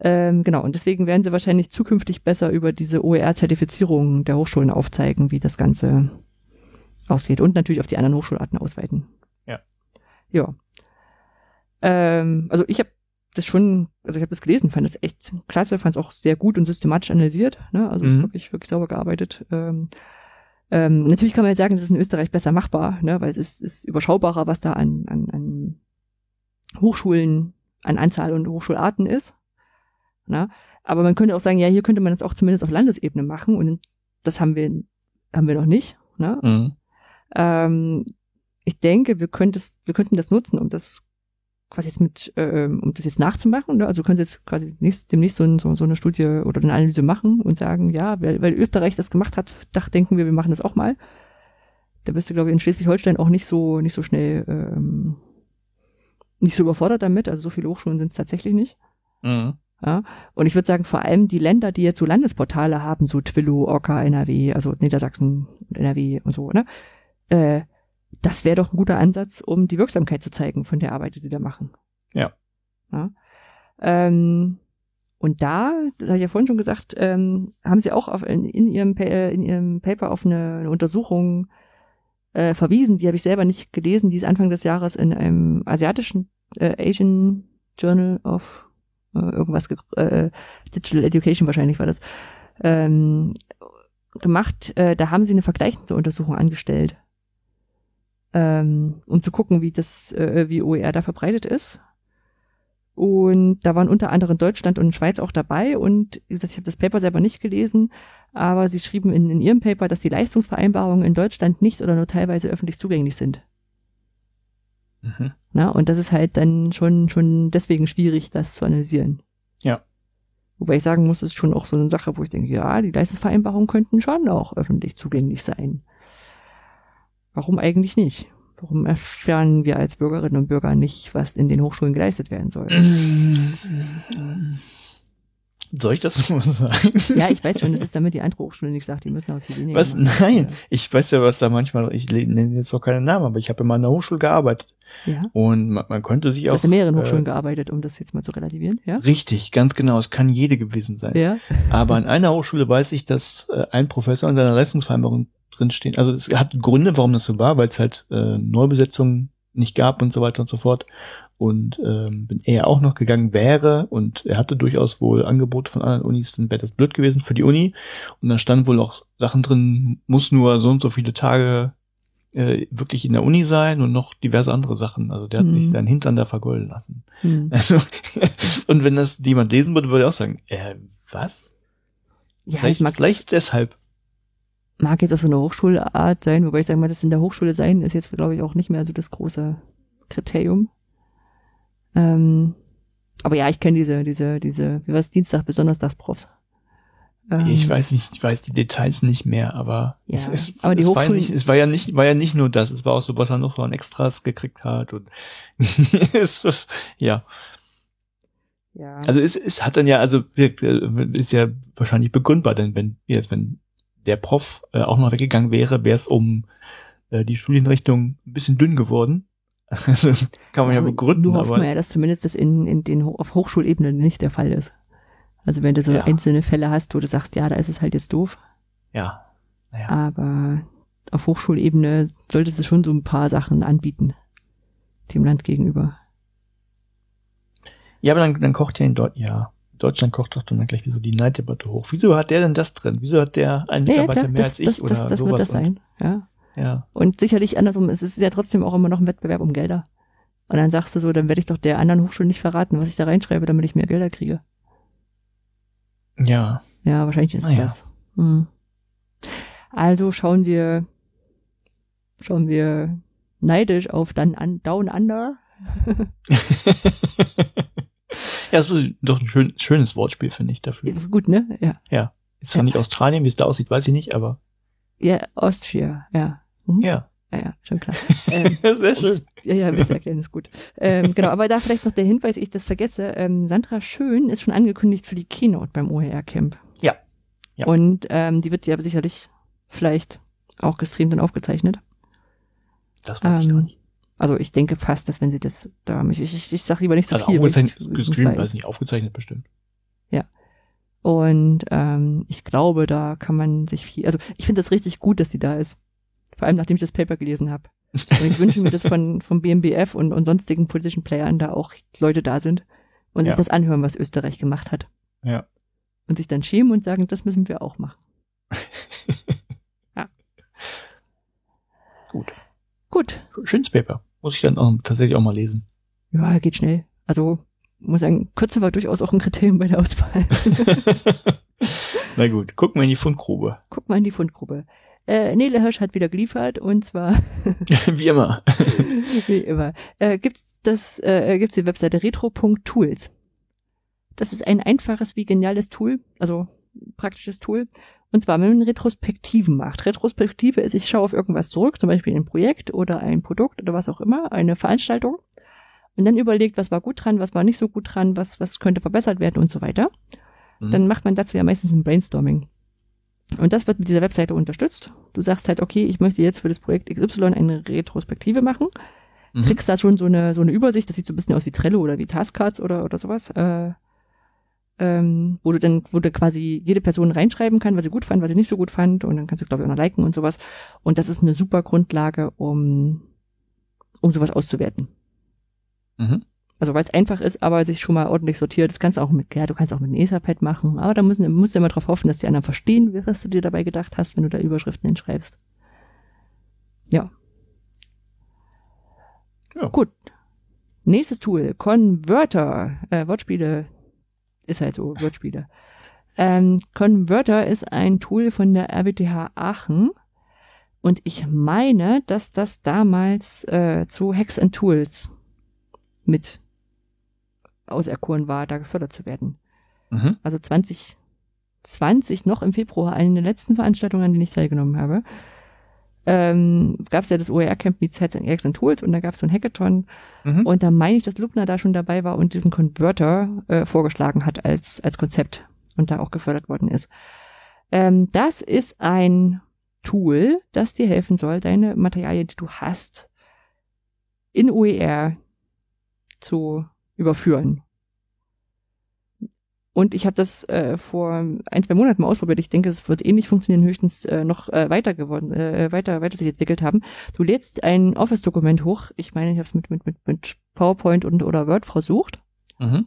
Ähm, genau, und deswegen werden sie wahrscheinlich zukünftig besser über diese OER-Zertifizierung der Hochschulen aufzeigen, wie das Ganze aussieht. Und natürlich auf die anderen Hochschularten ausweiten. Ja. Ja. Ähm, also ich habe das schon, also ich habe das gelesen, fand das echt klasse, fand es auch sehr gut und systematisch analysiert. Ne? Also mhm. wirklich, wirklich sauber gearbeitet. Ähm, ähm, natürlich kann man jetzt sagen, das ist in Österreich besser machbar, ne? weil es ist, ist überschaubarer, was da an, an, an Hochschulen, an Anzahl und Hochschularten ist. Ne? Aber man könnte auch sagen, ja, hier könnte man das auch zumindest auf Landesebene machen und das haben wir, haben wir noch nicht. Ne? Mhm. Ähm, ich denke, wir, könntest, wir könnten das nutzen, um das quasi jetzt mit, äh, um das jetzt nachzumachen. Ne? Also können Sie jetzt quasi nächst, demnächst so, so, so eine Studie oder eine Analyse machen und sagen, ja, weil, weil Österreich das gemacht hat, da denken wir, wir machen das auch mal. Da bist du, glaube ich, in Schleswig-Holstein auch nicht so, nicht so schnell, ähm, nicht so überfordert damit. Also so viele Hochschulen sind es tatsächlich nicht. Mhm. Ja, und ich würde sagen, vor allem die Länder, die jetzt so Landesportale haben, so Twillo, Orca, NRW, also Niedersachsen, NRW und so, ne? Äh, das wäre doch ein guter Ansatz, um die Wirksamkeit zu zeigen von der Arbeit, die sie da machen. Ja. ja? Ähm, und da, das habe ich ja vorhin schon gesagt, ähm, haben sie auch auf, in, in, ihrem, äh, in ihrem Paper auf eine, eine Untersuchung äh, verwiesen, die habe ich selber nicht gelesen, die ist Anfang des Jahres in einem asiatischen äh, Asian Journal of irgendwas, äh, Digital Education wahrscheinlich war das, ähm, gemacht. Äh, da haben sie eine vergleichende Untersuchung angestellt ähm, um zu gucken, wie das, äh, wie OER da verbreitet ist. Und da waren unter anderem Deutschland und Schweiz auch dabei. Und wie gesagt, ich habe das Paper selber nicht gelesen, aber sie schrieben in, in ihrem Paper, dass die Leistungsvereinbarungen in Deutschland nicht oder nur teilweise öffentlich zugänglich sind. Mhm. Na, und das ist halt dann schon, schon deswegen schwierig, das zu analysieren. Ja. Wobei ich sagen muss, es ist schon auch so eine Sache, wo ich denke, ja, die Leistungsvereinbarungen könnten schon auch öffentlich zugänglich sein. Warum eigentlich nicht? Warum erfahren wir als Bürgerinnen und Bürger nicht, was in den Hochschulen geleistet werden soll? Soll ich das mal sagen? Ja, ich weiß schon, das ist damit die andere Hochschule nicht sagt, die müssen aber viel weniger. Was? Machen. Nein, ich weiß ja, was da manchmal, ich nenne jetzt auch keinen Namen, aber ich habe immer an der Hochschule gearbeitet. Ja. Und man, man könnte sich du auch. Du hast in mehreren äh, Hochschulen gearbeitet, um das jetzt mal zu relativieren, ja? Richtig, ganz genau. Es kann jede gewesen sein. Ja. Aber an einer Hochschule weiß ich, dass äh, ein Professor in seiner Leistungsvereinbarung drinstehen. Also es hat Gründe, warum das so war, weil es halt äh, Neubesetzungen nicht gab und so weiter und so fort. Und ähm, wenn er auch noch gegangen wäre und er hatte durchaus wohl Angebote von anderen Unis, dann wäre das blöd gewesen für die Uni. Und da stand wohl auch Sachen drin, muss nur so und so viele Tage äh, wirklich in der Uni sein und noch diverse andere Sachen. Also der hat mhm. sich seinen Hintern da vergolden lassen. Mhm. Also, und wenn das jemand lesen würde, würde er auch sagen, äh, was? Ja, vielleicht, vielleicht deshalb mag jetzt auf so eine Hochschulart sein, wobei ich sage mal, das in der Hochschule sein ist jetzt, glaube ich, auch nicht mehr so das große Kriterium. Ähm, aber ja, ich kenne diese, diese, diese, wie war es, Dienstag bis Donnerstagsprofs. Ähm, ich weiß nicht, ich weiß die Details nicht mehr, aber, ja, es, aber die es, war ja nicht, es war ja nicht, war ja nicht nur das, es war auch so, was er noch so an Extras gekriegt hat und es, was, ja. Ja. Also es, es hat dann ja, also ist ja wahrscheinlich begründbar, denn wenn jetzt, wenn der Prof äh, auch noch weggegangen wäre, wäre es um äh, die Studienrichtung ein bisschen dünn geworden. Also, kann man ja, ja begründen. Nur hoffen wir ja, dass zumindest das in, in den auf Hochschulebene nicht der Fall ist. Also wenn du so ja. einzelne Fälle hast, wo du sagst, ja, da ist es halt jetzt doof. Ja. Naja. Aber auf Hochschulebene solltest du schon so ein paar Sachen anbieten dem Land gegenüber. Ja, aber dann, dann kocht ja in Deutschland, ja. Deutschland kocht doch dann gleich wie so die Neiddebatte hoch. Wieso hat der denn das drin? Wieso hat der einen Mitarbeiter ja, mehr das, als ich das, oder das, das sowas? Wird das sein, ja. Ja. Und sicherlich andersrum, es ist ja trotzdem auch immer noch ein Wettbewerb um Gelder. Und dann sagst du so, dann werde ich doch der anderen Hochschule nicht verraten, was ich da reinschreibe, damit ich mehr Gelder kriege. Ja. Ja, wahrscheinlich ist naja. das. Hm. Also schauen wir, schauen wir neidisch auf dann an, Down Under. ja, so doch ein schön, schönes Wortspiel, finde ich dafür. Gut, ne? Ja. Ja. Ist zwar ja. nicht Australien, wie es da aussieht, weiß ich nicht, aber. Ja, Austria, ja. Mhm. Ja. Ja, ja, schon klar. Ähm, Sehr schön. Ja, ja, Witz erklären ist gut. Ähm, genau, aber da vielleicht noch der Hinweis, ich das vergesse. Ähm, Sandra Schön ist schon angekündigt für die Keynote beim OER Camp. Ja. ja. Und ähm, die wird ja sicherlich vielleicht auch gestreamt und aufgezeichnet. Das weiß ich gar ähm, nicht. Also ich denke fast, dass wenn sie das da ich, ich, ich sag lieber nicht so also viel. Aufgezeichnet, gestreamt, weiß nicht, aufgezeichnet bestimmt. Ja. Und ähm, ich glaube, da kann man sich viel. Also ich finde das richtig gut, dass sie da ist. Vor allem nachdem ich das Paper gelesen habe. Und ich wünsche mir, dass von vom BMBF und, und sonstigen politischen Playern da auch Leute da sind und ja. sich das anhören, was Österreich gemacht hat. Ja. Und sich dann schämen und sagen, das müssen wir auch machen. ja. Gut. Gut. Schönes Paper. Muss ich dann auch, tatsächlich auch mal lesen. Ja, geht schnell. Also, muss sagen, Kürze war durchaus auch ein Kriterium bei der Auswahl. Na gut, gucken wir in die Fundgrube. Gucken wir in die Fundgrube. Äh, Nele Hirsch hat wieder geliefert und zwar wie immer. wie immer. Äh, gibt's das äh, gibt's die Webseite retro.tools. Das ist ein einfaches wie geniales Tool, also praktisches Tool, und zwar, wenn man Retrospektiven macht. Retrospektive ist, ich schaue auf irgendwas zurück, zum Beispiel ein Projekt oder ein Produkt oder was auch immer, eine Veranstaltung. Und dann überlegt, was war gut dran, was war nicht so gut dran, was, was könnte verbessert werden und so weiter. Mhm. Dann macht man dazu ja meistens ein Brainstorming. Und das wird mit dieser Webseite unterstützt. Du sagst halt, okay, ich möchte jetzt für das Projekt XY eine Retrospektive machen. Mhm. Kriegst da schon so eine, so eine Übersicht, das sieht so ein bisschen aus wie Trello oder wie Taskcards oder, oder sowas. Äh, ähm, wo du dann, wo du quasi jede Person reinschreiben kann, was sie gut fand, was sie nicht so gut fand, und dann kannst du, glaube ich, auch noch liken und sowas. Und das ist eine super Grundlage, um, um sowas auszuwerten. Mhm. Also weil es einfach ist, aber sich schon mal ordentlich sortiert. Das kannst du auch mit, ja, du kannst auch mit einem Etherpad machen, aber da müssen, musst du immer darauf hoffen, dass die anderen verstehen, was du dir dabei gedacht hast, wenn du da Überschriften hinschreibst. Ja. ja. Gut. Nächstes Tool, Converter, äh, Wortspiele ist halt so, Wortspiele. Ähm, Converter ist ein Tool von der RWTH Aachen. Und ich meine, dass das damals äh, zu Hex and Tools mit auserkoren war, da gefördert zu werden. Mhm. Also 2020, noch im Februar, eine der letzten Veranstaltungen, an denen ich teilgenommen habe, ähm, gab es ja das OER-Camp Meets Heads and Eggs and Tools und da gab es so ein Hackathon. Mhm. Und da meine ich, dass Lubna da schon dabei war und diesen Converter äh, vorgeschlagen hat als, als Konzept und da auch gefördert worden ist. Ähm, das ist ein Tool, das dir helfen soll, deine Materialien, die du hast, in OER zu überführen. Und ich habe das äh, vor ein, zwei Monaten mal ausprobiert. Ich denke, es wird ähnlich funktionieren, höchstens äh, noch äh, weiter geworden, äh, weiter, weiter sich entwickelt haben. Du lädst ein Office-Dokument hoch. Ich meine, ich habe es mit, mit, mit, mit PowerPoint und oder Word versucht. Mhm.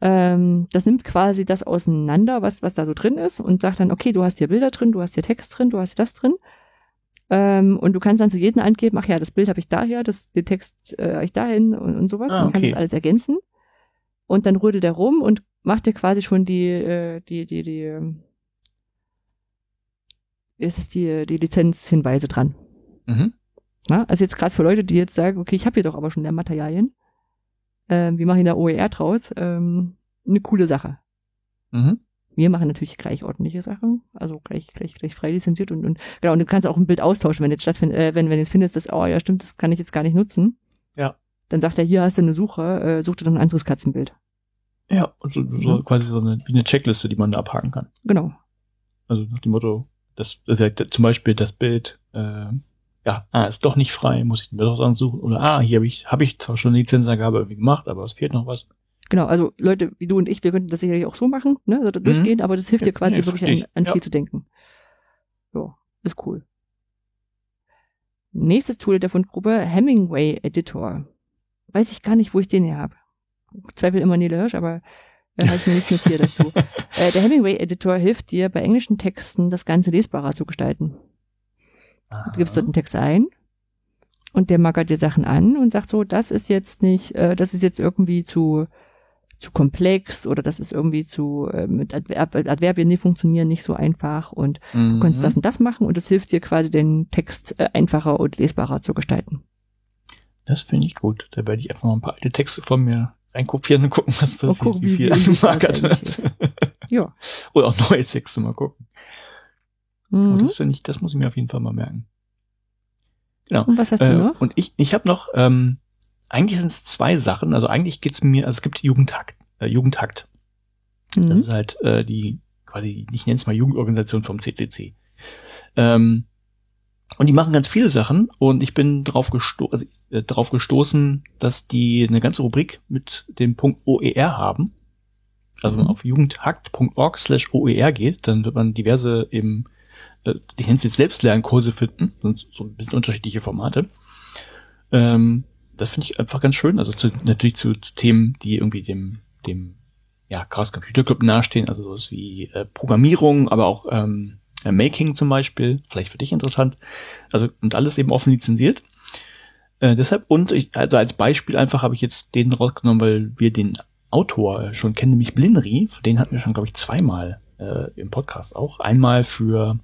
Ähm, das nimmt quasi das auseinander, was, was da so drin ist und sagt dann, okay, du hast hier Bilder drin, du hast hier Text drin, du hast hier das drin. Ähm, und du kannst dann zu jedem angeben, ach ja, das Bild habe ich daher, das, den Text äh, habe ich dahin und, und sowas. Ah, okay. Du kannst das alles ergänzen. Und dann rödelt er rum und macht er quasi schon die, äh, die, die, die, ähm, ist es die, die Lizenzhinweise dran. Mhm. Na, also jetzt gerade für Leute, die jetzt sagen, okay, ich habe hier doch aber schon Lernmaterialien, ähm, wie mache ich da OER draus? Ähm, eine coole Sache. Mhm. Wir machen natürlich gleich ordentliche Sachen, also gleich, gleich, gleich frei lizenziert und, und genau, und du kannst auch ein Bild austauschen, wenn jetzt stattfindet, äh, wenn, wenn jetzt findest, dass, oh ja, stimmt, das kann ich jetzt gar nicht nutzen. Ja. Dann sagt er, hier hast du eine Suche, äh, such dir dann ein anderes Katzenbild. Ja, so, so ja. quasi so eine, wie eine Checkliste, die man da abhaken kann. Genau. Also nach dem Motto, das, das ist ja zum Beispiel das Bild, äh, ja, ah, ist doch nicht frei, muss ich mir doch suchen. Oder ah, hier habe ich, habe ich zwar schon eine Lizenzangabe irgendwie gemacht, aber es fehlt noch was. Genau, also Leute wie du und ich, wir könnten das sicherlich auch so machen, ne, also da mhm. durchgehen, aber das hilft dir quasi ja, wirklich an, an ja. viel zu denken. Ja, ist cool. Nächstes Tool der Fundgruppe, Hemingway Editor. Weiß ich gar nicht, wo ich den hier habe zweifel immer Nele Hirsch, aber äh, habe ich mir nicht notiert dazu. äh, der Hemingway-Editor hilft dir, bei englischen Texten das Ganze lesbarer zu gestalten. Aha. Du gibst dort einen Text ein und der magert dir Sachen an und sagt so, das ist jetzt nicht, äh, das ist jetzt irgendwie zu zu komplex oder das ist irgendwie zu äh, mit Adverb Adverbien nie funktionieren, nicht so einfach und mhm. du kannst das und das machen und es hilft dir quasi den Text äh, einfacher und lesbarer zu gestalten. Das finde ich gut. Da werde ich einfach mal ein paar alte Texte von mir reinkopieren und gucken, was passiert, gucken, wie, wie viel angemarkert wird. ja. Oder auch neue Texte mal gucken. Mhm. das finde ich, das muss ich mir auf jeden Fall mal merken. Genau. Und was hast äh, du noch? Und ich, ich habe noch, ähm, eigentlich sind es zwei Sachen. Also eigentlich geht's mir, also es gibt Jugendhakt. Äh, Jugendhakt. Mhm. Das ist halt äh, die quasi, ich nenne es mal Jugendorganisation vom CCC. Ähm, und die machen ganz viele Sachen und ich bin drauf, gesto also, äh, drauf gestoßen, dass die eine ganze Rubrik mit dem Punkt OER haben. Also wenn man mhm. auf jugendhakt.org slash OER geht, dann wird man diverse eben, äh, die es jetzt Selbstlernkurse finden, sind so ein bisschen unterschiedliche Formate. Ähm, das finde ich einfach ganz schön. Also zu, natürlich zu, zu, Themen, die irgendwie dem, dem ja, Chaos Computer Club nahestehen, also sowas wie äh, Programmierung, aber auch ähm, Making zum Beispiel, vielleicht für dich interessant. Also und alles eben offen lizenziert. Äh, deshalb, und ich, also als Beispiel einfach habe ich jetzt den rausgenommen, weil wir den Autor schon kennen, nämlich Blinri, den hatten wir schon, glaube ich, zweimal äh, im Podcast auch. Einmal für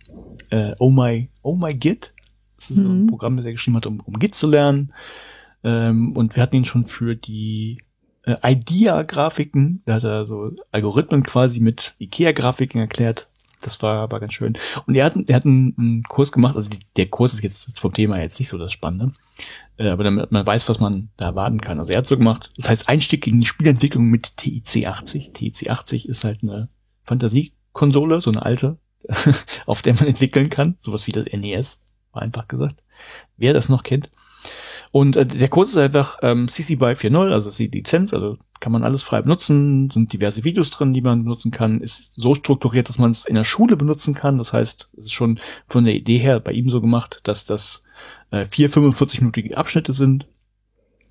äh, Oh My, Oh My Git. Das ist mhm. so ein. Programm, das er geschrieben hat, um, um Git zu lernen. Ähm, und wir hatten ihn schon für die äh, IDEA-Grafiken, da hat er so Algorithmen quasi mit IKEA-Grafiken erklärt. Das war, war ganz schön. Und er hat, er hat einen, einen Kurs gemacht, also die, der Kurs ist jetzt vom Thema jetzt nicht so das Spannende, äh, aber damit man weiß, was man da erwarten kann. Also er hat so gemacht, das heißt Einstieg in die Spielentwicklung mit TIC 80. TIC 80 ist halt eine Fantasiekonsole, so eine alte, auf der man entwickeln kann, sowas wie das NES, war einfach gesagt. Wer das noch kennt. Und äh, der Kurs ist einfach ähm, CC BY 4.0, also die Lizenz, also kann man alles frei benutzen, sind diverse Videos drin, die man benutzen kann, ist so strukturiert, dass man es in der Schule benutzen kann. Das heißt, es ist schon von der Idee her bei ihm so gemacht, dass das äh, vier 45-minütige Abschnitte sind,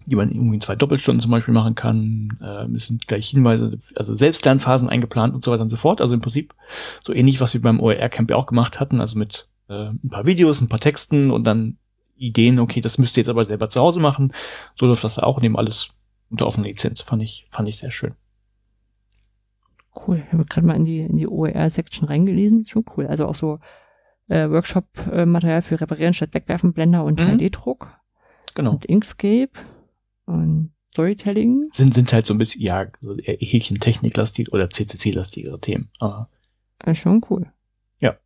die man irgendwie in zwei Doppelstunden zum Beispiel machen kann. Äh, es sind gleich Hinweise, also Selbstlernphasen eingeplant und so weiter und so fort. Also im Prinzip so ähnlich, was wir beim OER-Camp ja auch gemacht hatten, also mit äh, ein paar Videos, ein paar Texten und dann Ideen, okay, das müsst ihr jetzt aber selber zu Hause machen. So läuft das auch eben alles unter offener Lizenz. Fand ich, fand ich sehr schön. Cool. Ich habe gerade mal in die, in die OER-Section reingelesen. Schon cool. Also auch so äh, Workshop-Material für Reparieren statt Wegwerfen, Blender und mhm. 3D-Druck. Genau. Und Inkscape und Storytelling. Sind, sind halt so ein bisschen, ja, so Häkchen Techniklastig oder CCC-lastigere Themen. Aber. Ja, schon cool. Ja.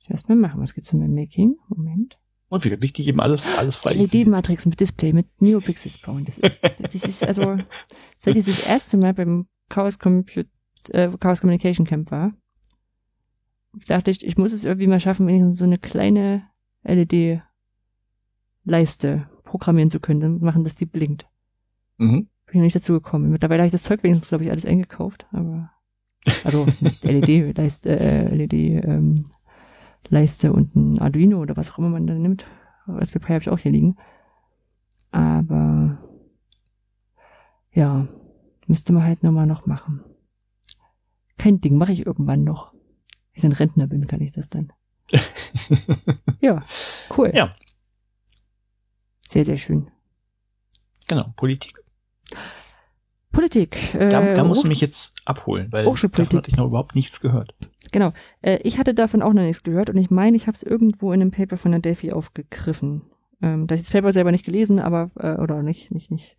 Ich erstmal machen. Was gibt's denn beim Making? Moment. Und wie wichtig eben alles, alles frei. LED-Matrix mit Display, mit Neopixels bauen. Das ist, das ist also, seit ich das erste Mal beim Chaos, Compute, äh, Chaos Communication Camp war, dachte ich, ich muss es irgendwie mal schaffen, wenigstens so eine kleine LED-Leiste programmieren zu können, dann machen, dass die blinkt. Mhm. Bin ich nicht dazu gekommen. Mittlerweile habe ich das Zeug wenigstens, glaube ich, alles eingekauft, aber also LED-Leiste, äh, LED, ähm, Leiste und ein Arduino oder was auch immer man da nimmt. Raspberry Pi habe ich auch hier liegen. Aber ja, müsste man halt nochmal noch machen. Kein Ding, mache ich irgendwann noch. Wenn ich ein Rentner bin, kann ich das dann. ja, cool. Ja. Sehr, sehr schön. Genau, Politik. Politik. Äh, da, da musst du mich jetzt abholen, weil davon hatte ich noch überhaupt nichts gehört. Genau. Äh, ich hatte davon auch noch nichts gehört und ich meine, ich habe es irgendwo in einem Paper von der Delphi aufgegriffen. Ähm, da ich das Paper selber nicht gelesen, aber äh, oder nicht nicht nicht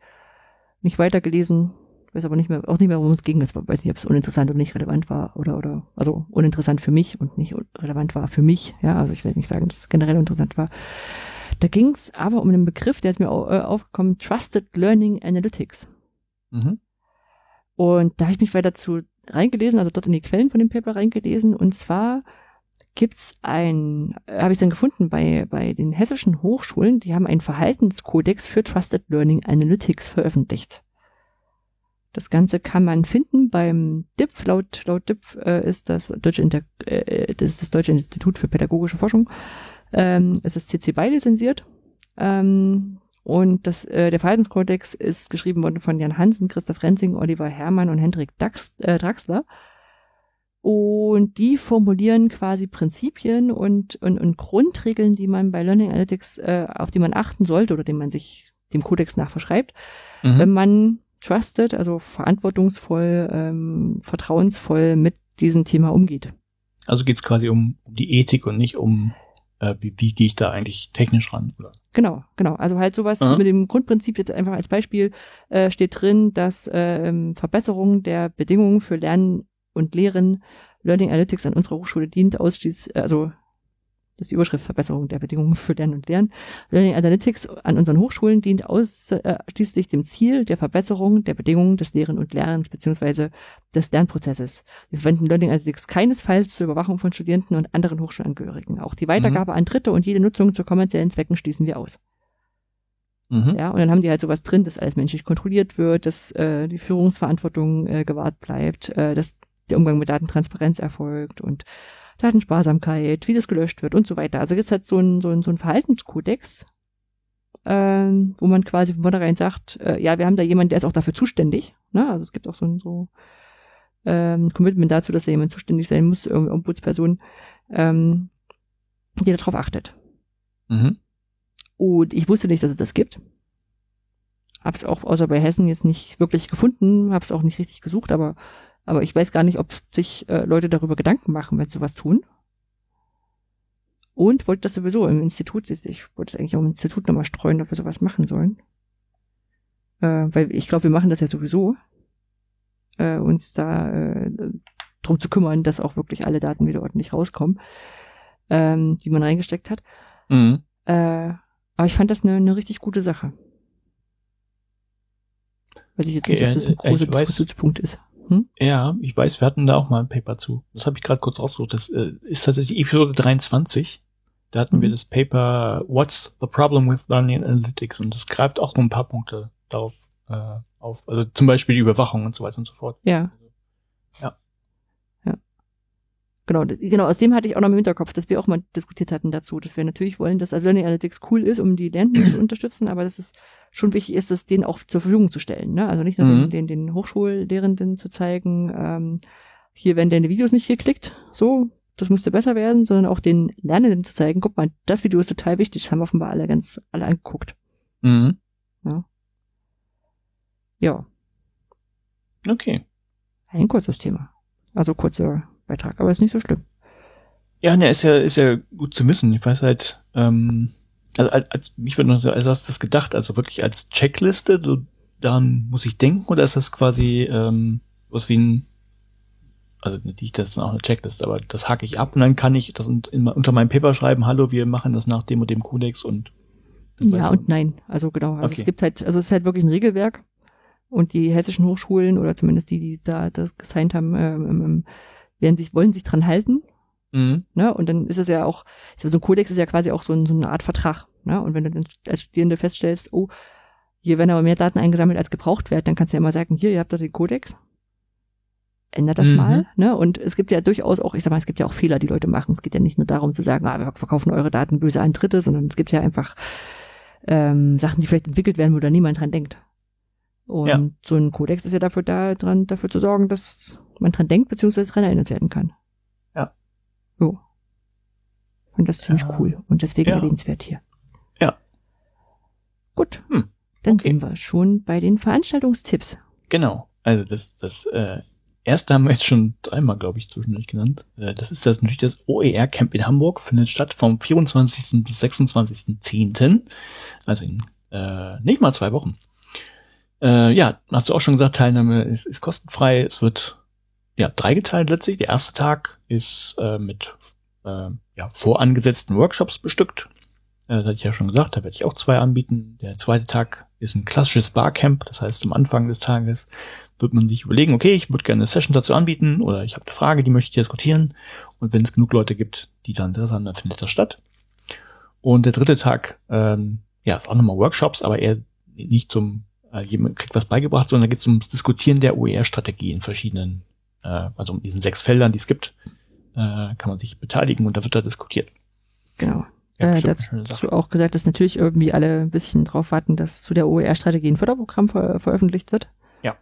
nicht weitergelesen, weiß aber nicht mehr auch nicht mehr, worum es ging. Das war, weiß nicht, ob es uninteressant oder nicht relevant war oder oder also uninteressant für mich und nicht relevant war für mich. Ja, also ich will nicht sagen, dass es generell interessant war. Da ging es aber um einen Begriff, der ist mir äh, aufgekommen, Trusted Learning Analytics. Mhm. Und da habe ich mich weiter zu reingelesen, also dort in die Quellen von dem Paper reingelesen. Und zwar gibt's ein, äh, habe ich dann gefunden bei, bei den hessischen Hochschulen, die haben einen Verhaltenskodex für Trusted Learning Analytics veröffentlicht. Das Ganze kann man finden beim DIPF. Laut, laut DIPF äh, ist das Deutsche, Inter äh, das, ist das Deutsche Institut für Pädagogische Forschung. Ähm, es ist CC BY lizenziert. Ähm, und das, äh, der Verhaltenskodex ist geschrieben worden von Jan Hansen, Christoph Renzing, Oliver Herrmann und Hendrik Dax, äh, Draxler. Und die formulieren quasi Prinzipien und, und, und Grundregeln, die man bei Learning Analytics, äh, auf die man achten sollte oder dem man sich dem Kodex nach verschreibt, mhm. wenn man trusted, also verantwortungsvoll, ähm, vertrauensvoll mit diesem Thema umgeht. Also geht es quasi um, um die Ethik und nicht um, äh, wie, wie gehe ich da eigentlich technisch ran? Oder? Genau, genau. Also halt sowas Aha. mit dem Grundprinzip jetzt einfach als Beispiel äh, steht drin, dass äh, Verbesserung der Bedingungen für Lernen und Lehren Learning Analytics an unserer Hochschule dient ausschließlich, also das ist die Überschrift Verbesserung der Bedingungen für Lernen und Lernen. Learning Analytics an unseren Hochschulen dient ausschließlich dem Ziel der Verbesserung der Bedingungen des Lehren und Lernens beziehungsweise des Lernprozesses. Wir verwenden Learning Analytics keinesfalls zur Überwachung von Studenten und anderen Hochschulangehörigen. Auch die Weitergabe mhm. an Dritte und jede Nutzung zu kommerziellen Zwecken schließen wir aus. Mhm. Ja, und dann haben die halt sowas drin, dass alles menschlich kontrolliert wird, dass äh, die Führungsverantwortung äh, gewahrt bleibt, äh, dass der Umgang mit Datentransparenz erfolgt und Datensparsamkeit, wie das gelöscht wird und so weiter. Also jetzt hat so ein, so ein, so ein Verhaltenskodex, ähm, wo man quasi von vornherein sagt, äh, ja, wir haben da jemanden, der ist auch dafür zuständig. Ne? Also es gibt auch so ein so, ähm, Commitment dazu, dass da jemand zuständig sein muss, irgendwie Ombudsperson, ähm, die darauf achtet. Mhm. Und ich wusste nicht, dass es das gibt. Hab's auch außer bei Hessen jetzt nicht wirklich gefunden, hab's auch nicht richtig gesucht, aber aber ich weiß gar nicht, ob sich äh, Leute darüber Gedanken machen, wenn sie sowas tun. Und wollte das sowieso im Institut, ich wollte es eigentlich auch im Institut nochmal streuen, ob wir sowas machen sollen. Äh, weil ich glaube, wir machen das ja sowieso. Äh, uns da äh, drum zu kümmern, dass auch wirklich alle Daten wieder ordentlich rauskommen, ähm, die man reingesteckt hat. Mhm. Äh, aber ich fand das eine, eine richtig gute Sache. Weil ich jetzt nicht, ob das ein großer Diskussionspunkt ist. Hm? Ja, ich weiß, wir hatten da auch mal ein Paper zu. Das habe ich gerade kurz rausgesucht. Das äh, ist tatsächlich Episode 23. Da hatten mhm. wir das Paper What's the Problem with Learning Analytics? Und das greift auch nur ein paar Punkte darauf äh, auf. Also zum Beispiel die Überwachung und so weiter und so fort. Ja. Ja. Ja. Genau, genau, aus dem hatte ich auch noch im Hinterkopf, dass wir auch mal diskutiert hatten dazu, dass wir natürlich wollen, dass Learning Analytics cool ist, um die Lernenden zu unterstützen, aber dass es schon wichtig ist, das denen auch zur Verfügung zu stellen. Ne? Also nicht nur mhm. den, den Hochschullehrenden zu zeigen, ähm, hier werden deine Videos nicht geklickt, so, das müsste besser werden, sondern auch den Lernenden zu zeigen, guck mal, das Video ist total wichtig, das haben offenbar alle ganz, alle angeguckt. Mhm. Ja. ja. Okay. Ein kurzes Thema. Also kurzer Beitrag, aber ist nicht so schlimm. Ja, ne, ist ja, ist ja gut zu wissen. Ich weiß halt, ähm, also als, als mich würde noch so, als hast du das gedacht, also wirklich als Checkliste, so, daran muss ich denken, oder ist das quasi ähm, was wie ein, also nicht, das ist auch eine Checkliste, aber das hake ich ab und dann kann ich das unter meinem Paper schreiben, hallo, wir machen das nach dem und dem Kodex und ja und nein, also genau. Also okay. es gibt halt, also es ist halt wirklich ein Regelwerk und die hessischen Hochschulen oder zumindest die, die da das gesigned haben, ähm, werden sich, wollen sich dran halten Mhm. Ne? Und dann ist es ja auch, so ein Kodex ist ja quasi auch so, ein, so eine Art Vertrag. Ne? Und wenn du dann als Studierende feststellst, oh, hier werden aber mehr Daten eingesammelt, als gebraucht werden, dann kannst du ja immer sagen, hier, ihr habt doch den Kodex. Ändert das mhm. mal. Ne? Und es gibt ja durchaus auch, ich sag mal, es gibt ja auch Fehler, die Leute machen. Es geht ja nicht nur darum zu sagen, ah, wir verkaufen eure Daten böse an Dritte, sondern es gibt ja einfach ähm, Sachen, die vielleicht entwickelt werden, wo da niemand dran denkt. Und ja. so ein Kodex ist ja dafür da, dran, dafür zu sorgen, dass man dran denkt, beziehungsweise dran erinnert werden kann. So. Und das ist ziemlich ja. cool und deswegen ja. erwähnenswert hier. Ja. Gut. Hm. Dann okay. sind wir schon bei den Veranstaltungstipps. Genau. Also das, das äh, erste haben wir jetzt schon dreimal, glaube ich, zwischendurch genannt. Äh, das ist das natürlich das OER Camp in Hamburg, findet statt vom 24. bis 26.10. Also in äh, nicht mal zwei Wochen. Äh, ja, hast du auch schon gesagt, Teilnahme ist, ist kostenfrei. Es wird ja, dreigeteilt letztlich. Der erste Tag ist äh, mit äh, ja, vorangesetzten Workshops bestückt. Äh, das hatte ich ja schon gesagt, da werde ich auch zwei anbieten. Der zweite Tag ist ein klassisches Barcamp. Das heißt, am Anfang des Tages wird man sich überlegen, okay, ich würde gerne eine Session dazu anbieten oder ich habe eine Frage, die möchte ich diskutieren. Und wenn es genug Leute gibt, die dann da sind, dann findet das statt. Und der dritte Tag, ähm, ja, ist auch nochmal Workshops, aber eher nicht zum, jemand kriegt was beigebracht, sondern da geht es ums Diskutieren der OER-Strategie in verschiedenen äh, also in diesen sechs Feldern, die es gibt, äh, kann man sich beteiligen und da wird da diskutiert. Genau. Ja, äh, dazu auch gesagt, dass natürlich irgendwie alle ein bisschen drauf warten, dass zu der OER-Strategie ein Förderprogramm ver veröffentlicht wird. Ja.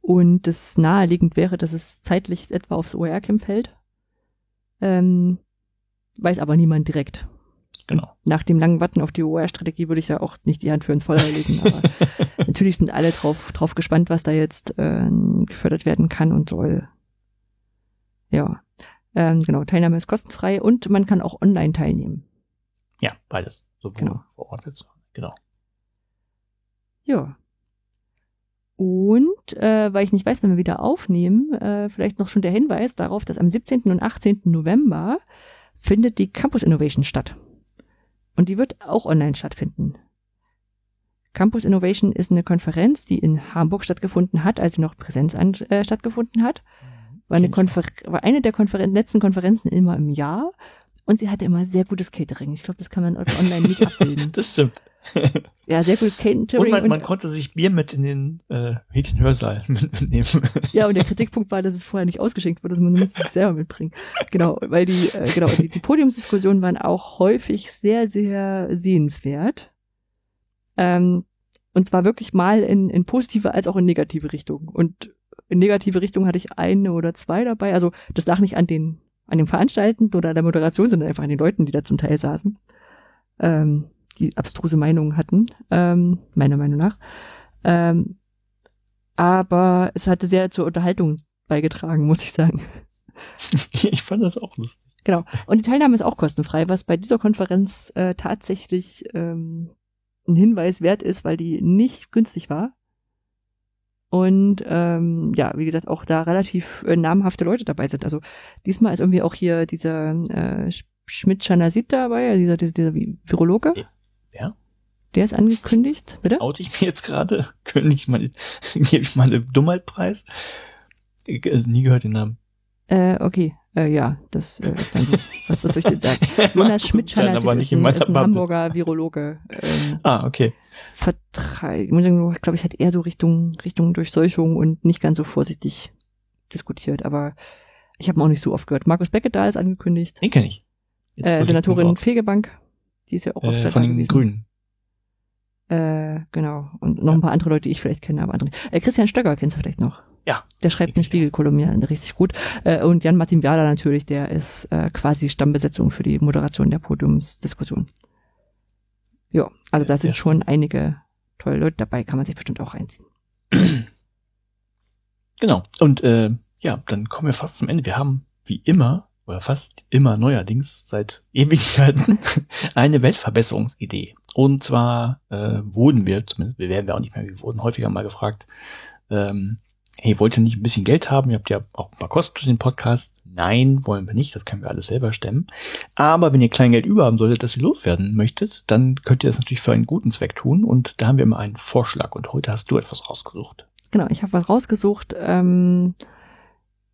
Und das naheliegend wäre, dass es zeitlich etwa aufs OER-Camp fällt. Ähm, weiß aber niemand direkt. Genau. Nach dem langen Warten auf die OER-Strategie würde ich da auch nicht die Hand für ins Feuer legen, aber natürlich sind alle drauf, drauf gespannt, was da jetzt äh, gefördert werden kann und soll. Ja. Ähm, genau, Teilnahme ist kostenfrei und man kann auch online teilnehmen. Ja, beides. Sowohl genau. vor Ort als genau. Ja. Und äh, weil ich nicht weiß, wenn wir wieder aufnehmen, äh, vielleicht noch schon der Hinweis darauf, dass am 17. und 18. November findet die Campus Innovation statt. Und die wird auch online stattfinden. Campus Innovation ist eine Konferenz, die in Hamburg stattgefunden hat, als sie noch Präsenz an, äh, stattgefunden hat. War eine, Konfer war eine der Konferen letzten Konferenzen immer im Jahr und sie hatte immer sehr gutes Catering. Ich glaube, das kann man online nicht abbilden. das stimmt. Ja, sehr gutes Catering. Und man, man konnte sich Bier mit in den äh, Mädchenhörsaal mitnehmen. Ja, und der Kritikpunkt war, dass es vorher nicht ausgeschenkt wurde, dass man musste sich selber mitbringen. Genau, weil die, äh, genau, die, die Podiumsdiskussionen waren auch häufig sehr, sehr sehenswert. Ähm, und zwar wirklich mal in, in positive als auch in negative Richtung. Und in negative Richtung hatte ich eine oder zwei dabei. Also das lag nicht an den, an dem Veranstaltenden oder an der Moderation, sondern einfach an den Leuten, die da zum Teil saßen, ähm, die abstruse Meinungen hatten, ähm, meiner Meinung nach. Ähm, aber es hatte sehr zur Unterhaltung beigetragen, muss ich sagen. Ich fand das auch lustig. Genau. Und die Teilnahme ist auch kostenfrei, was bei dieser Konferenz äh, tatsächlich ähm, ein Hinweis wert ist, weil die nicht günstig war. Und ähm, ja, wie gesagt, auch da relativ äh, namhafte Leute dabei sind. Also diesmal ist irgendwie auch hier dieser äh, Schmidt-Chanasit dabei, dieser, dieser, dieser Virologe. Ja. Der ist angekündigt, bitte? Oute ich mir jetzt gerade? Ich mal, gebe ich mal einen Dummheitpreis? Ich, also nie gehört den Namen. Äh, okay. Äh, ja, das äh, ist dann so. Was, was soll ich denn sagen? Jonas schmidt sein, aber nicht in ist ein Hamburger Virologe. Ähm, ah, okay. Vertreib, ich glaube, ich hat eher so Richtung, Richtung Durchseuchung und nicht ganz so vorsichtig diskutiert, aber ich habe ihn auch nicht so oft gehört. Markus Beckett da ist angekündigt. Den kenne ich. äh, Senatorin Fegebank, die ist ja auch äh, Von den gewesen. Grünen. Äh, genau. Und noch ein paar andere Leute, die ich vielleicht kenne, aber andere. Äh, Christian Stöcker kennst du vielleicht noch. Ja. Der schreibt eine Spiegelkolumne richtig gut. Äh, und Jan-Martin Viada natürlich, der ist äh, quasi Stammbesetzung für die Moderation der Podiumsdiskussion. Ja, also da sind schon einige tolle Leute dabei, kann man sich bestimmt auch reinziehen. Genau. Und äh, ja, dann kommen wir fast zum Ende. Wir haben wie immer oder fast immer neuerdings seit Ewigkeiten eine Weltverbesserungsidee. Und zwar äh, wurden wir, zumindest wir werden wir auch nicht mehr, wir wurden häufiger mal gefragt, ähm, hey, wollt ihr nicht ein bisschen Geld haben? Ihr habt ja auch ein paar Kosten für den Podcast. Nein, wollen wir nicht, das können wir alles selber stemmen. Aber wenn ihr Kleingeld über haben solltet, das ihr loswerden möchtet, dann könnt ihr das natürlich für einen guten Zweck tun. Und da haben wir immer einen Vorschlag. Und heute hast du etwas rausgesucht. Genau, ich habe was rausgesucht. Ähm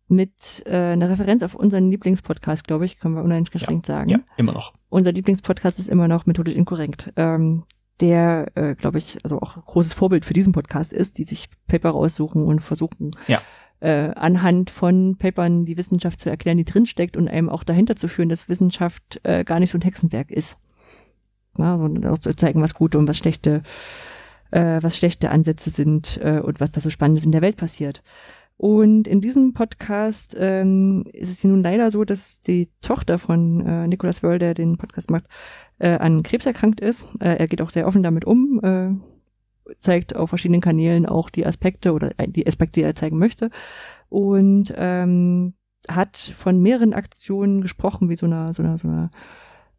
mit äh, einer Referenz auf unseren Lieblingspodcast, glaube ich, können wir uneingeschränkt ja, sagen. Ja, immer noch. Unser Lieblingspodcast ist immer noch methodisch inkorrekt. Ähm, der, äh, glaube ich, also auch großes Vorbild für diesen Podcast ist, die sich Paper raussuchen und versuchen, ja. äh, anhand von Papern die Wissenschaft zu erklären, die drinsteckt und einem auch dahinter zu führen, dass Wissenschaft äh, gar nicht so ein Hexenwerk ist. Ja, sondern auch zu zeigen, was gute und was schlechte, äh, was schlechte Ansätze sind äh, und was da so Spannendes in der Welt passiert. Und in diesem Podcast ähm, ist es nun leider so, dass die Tochter von äh, Nicolas Wörl, der den Podcast macht, äh, an Krebs erkrankt ist. Äh, er geht auch sehr offen damit um, äh, zeigt auf verschiedenen Kanälen auch die Aspekte oder äh, die Aspekte, die er zeigen möchte. Und ähm, hat von mehreren Aktionen gesprochen, wie so einer, so einer, so einer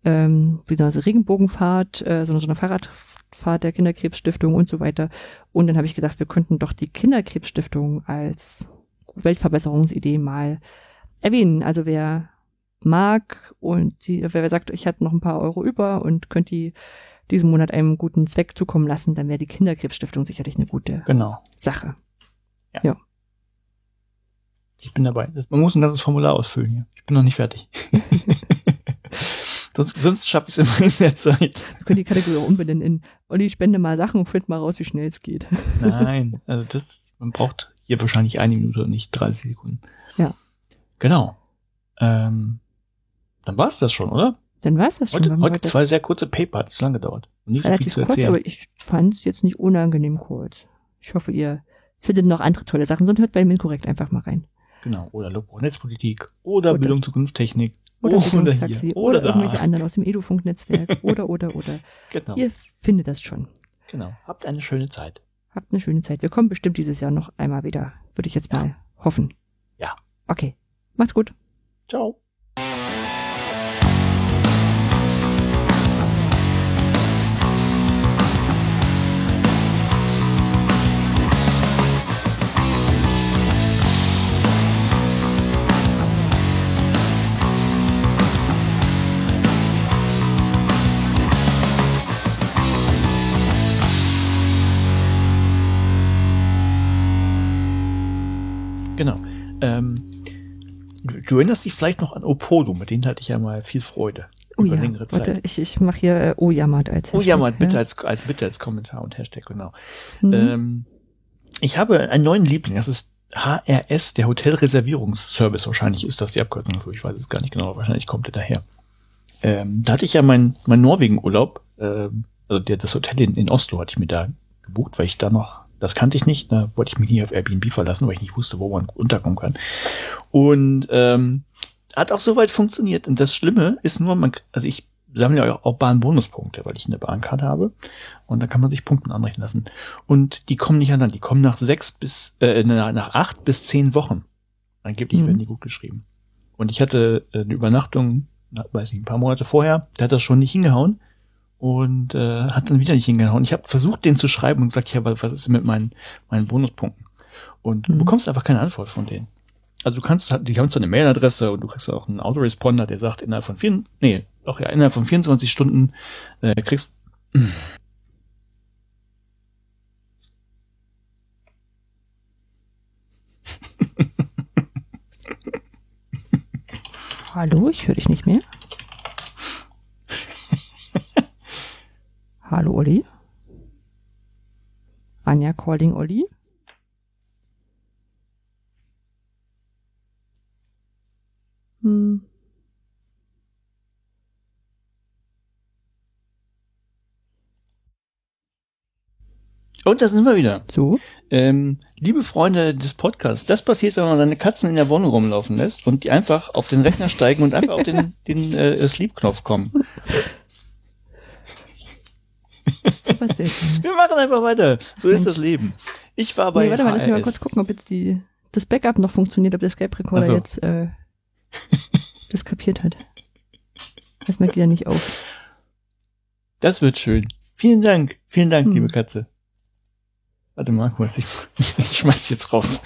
ähm, wie so Regenbogenfahrt, äh, so, so eine Fahrradfahrt der Kinderkrebsstiftung und so weiter. Und dann habe ich gesagt, wir könnten doch die Kinderkrebsstiftung als Weltverbesserungsidee mal erwähnen. Also wer mag und die, wer sagt, ich hatte noch ein paar Euro über und könnte die diesen Monat einem guten Zweck zukommen lassen, dann wäre die Kinderkrebsstiftung sicherlich eine gute genau. Sache. Ja. ja. Ich bin dabei. Man muss ein ganzes Formular ausfüllen hier. Ich bin noch nicht fertig. Sonst, sonst schaffe ich es immer in der Zeit. Wir können die Kategorie auch umbenennen in Olli, spende mal Sachen und find mal raus, wie schnell es geht. Nein, also das, man braucht hier wahrscheinlich eine Minute und nicht 30 Sekunden. Ja. Genau. Ähm, dann war es das schon, oder? Dann war es das schon. Heute, heute zwei sehr kurze Paper, hat es lange gedauert. Nicht Relativ so viel zu erzählen. Kurz, aber ich fand es jetzt nicht unangenehm kurz. Ich hoffe, ihr findet noch andere tolle Sachen, sonst hört bei dem Inkorrekt einfach mal rein. Genau, oder Lobo Netzpolitik oder, oder Bildung Zukunftstechnik oder, oder hier oder, oder irgendwelche anderen aus dem Edufunk-Netzwerk oder oder oder. Genau. Ihr findet das schon. Genau. Habt eine schöne Zeit. habt eine schöne Zeit. Wir kommen bestimmt dieses Jahr noch einmal wieder. Würde ich jetzt mal ja. hoffen. Ja. Okay. Macht's gut. Ciao. Du, erinnerst dich vielleicht noch an Opodo, mit denen hatte ich ja mal viel Freude. Oh über ja, längere Zeit. Warte, ich, ich mache hier äh, Ojamat als Hashtag. Ojamat, bitte, ja. als, als, bitte als Kommentar und Hashtag, genau. Mhm. Ähm, ich habe einen neuen Liebling, das ist HRS, der Hotelreservierungsservice. Wahrscheinlich ist das die Abkürzung dafür, ich weiß es gar nicht genau, wahrscheinlich kommt er daher. Ähm, da hatte ich ja mein, mein Norwegen-Urlaub, ähm, also der, das Hotel in, in Oslo hatte ich mir da gebucht, weil ich da noch das kannte ich nicht. Da wollte ich mich nie auf Airbnb verlassen, weil ich nicht wusste, wo man unterkommen kann. Und ähm, hat auch soweit funktioniert. Und das Schlimme ist nur, man, also ich sammle ja auch Bahnbonuspunkte, weil ich eine Bahncard habe. Und da kann man sich Punkten anrechnen lassen. Und die kommen nicht an, die kommen nach sechs bis, äh, nach acht bis zehn Wochen. Angeblich mhm. werden die gut geschrieben. Und ich hatte eine Übernachtung, weiß nicht, ein paar Monate vorher, da hat das schon nicht hingehauen und äh, hat dann wieder nicht hingehauen. Ich habe versucht, den zu schreiben und gesagt, ja, was ist denn mit meinen, meinen Bonuspunkten? Und mhm. du bekommst einfach keine Antwort von denen. Also du kannst, die haben so eine Mailadresse und du kriegst auch einen Autoresponder, der sagt, innerhalb von vier, nee, doch ja, innerhalb von 24 Stunden äh, kriegst Hallo, ich höre dich nicht mehr. Hallo Olli. Anja calling Olli. Hm. Und da sind wir wieder. So. Ähm, liebe Freunde des Podcasts, das passiert, wenn man seine Katzen in der Wohnung rumlaufen lässt und die einfach auf den Rechner steigen und einfach auf den, den äh, Sleep-Knopf kommen. Wir machen einfach weiter. So ist das Leben. Ich war bei nee, warte mal, lass mich mal kurz gucken, ob jetzt die, das Backup noch funktioniert, ob der Skype-Recorder so. jetzt äh, das kapiert hat. Das merkt ja nicht auf. Das wird schön. Vielen Dank. Vielen Dank, hm. liebe Katze. Warte mal kurz, ich, ich schmeiß jetzt raus.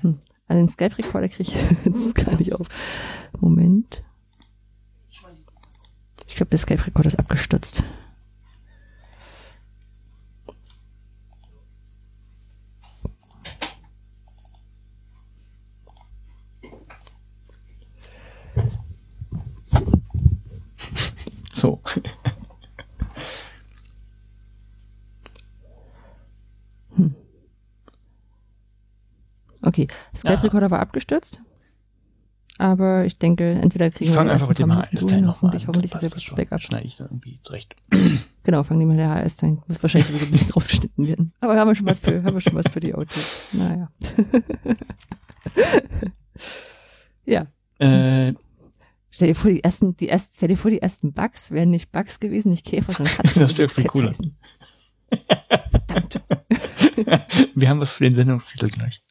Hm. Also den Skype-Recorder kriege ich jetzt gar nicht auf. Moment. Ich glaube, der Skype-Recorder ist abgestürzt. So. hm. Okay, Skype-Recorder war abgestürzt. Aber ich denke, entweder kriegen ich wir. Ich einfach mit dem HS-Teil noch hoffentlich, hoffentlich das das Backup. Schneide ich dann irgendwie zurecht. Genau, fangen die mit der HS-Teil. Muss wahrscheinlich ein bisschen rausgeschnitten werden. Aber haben wir schon was für, haben wir schon was für die Autos. Naja. ja. Äh, Stell dir vor, die ersten, die ersten, stell dir vor, die ersten Bugs wären nicht Bugs gewesen, nicht Käfer, sondern Katzen. das wäre viel cooler. wir haben was für den Sendungstitel gleich.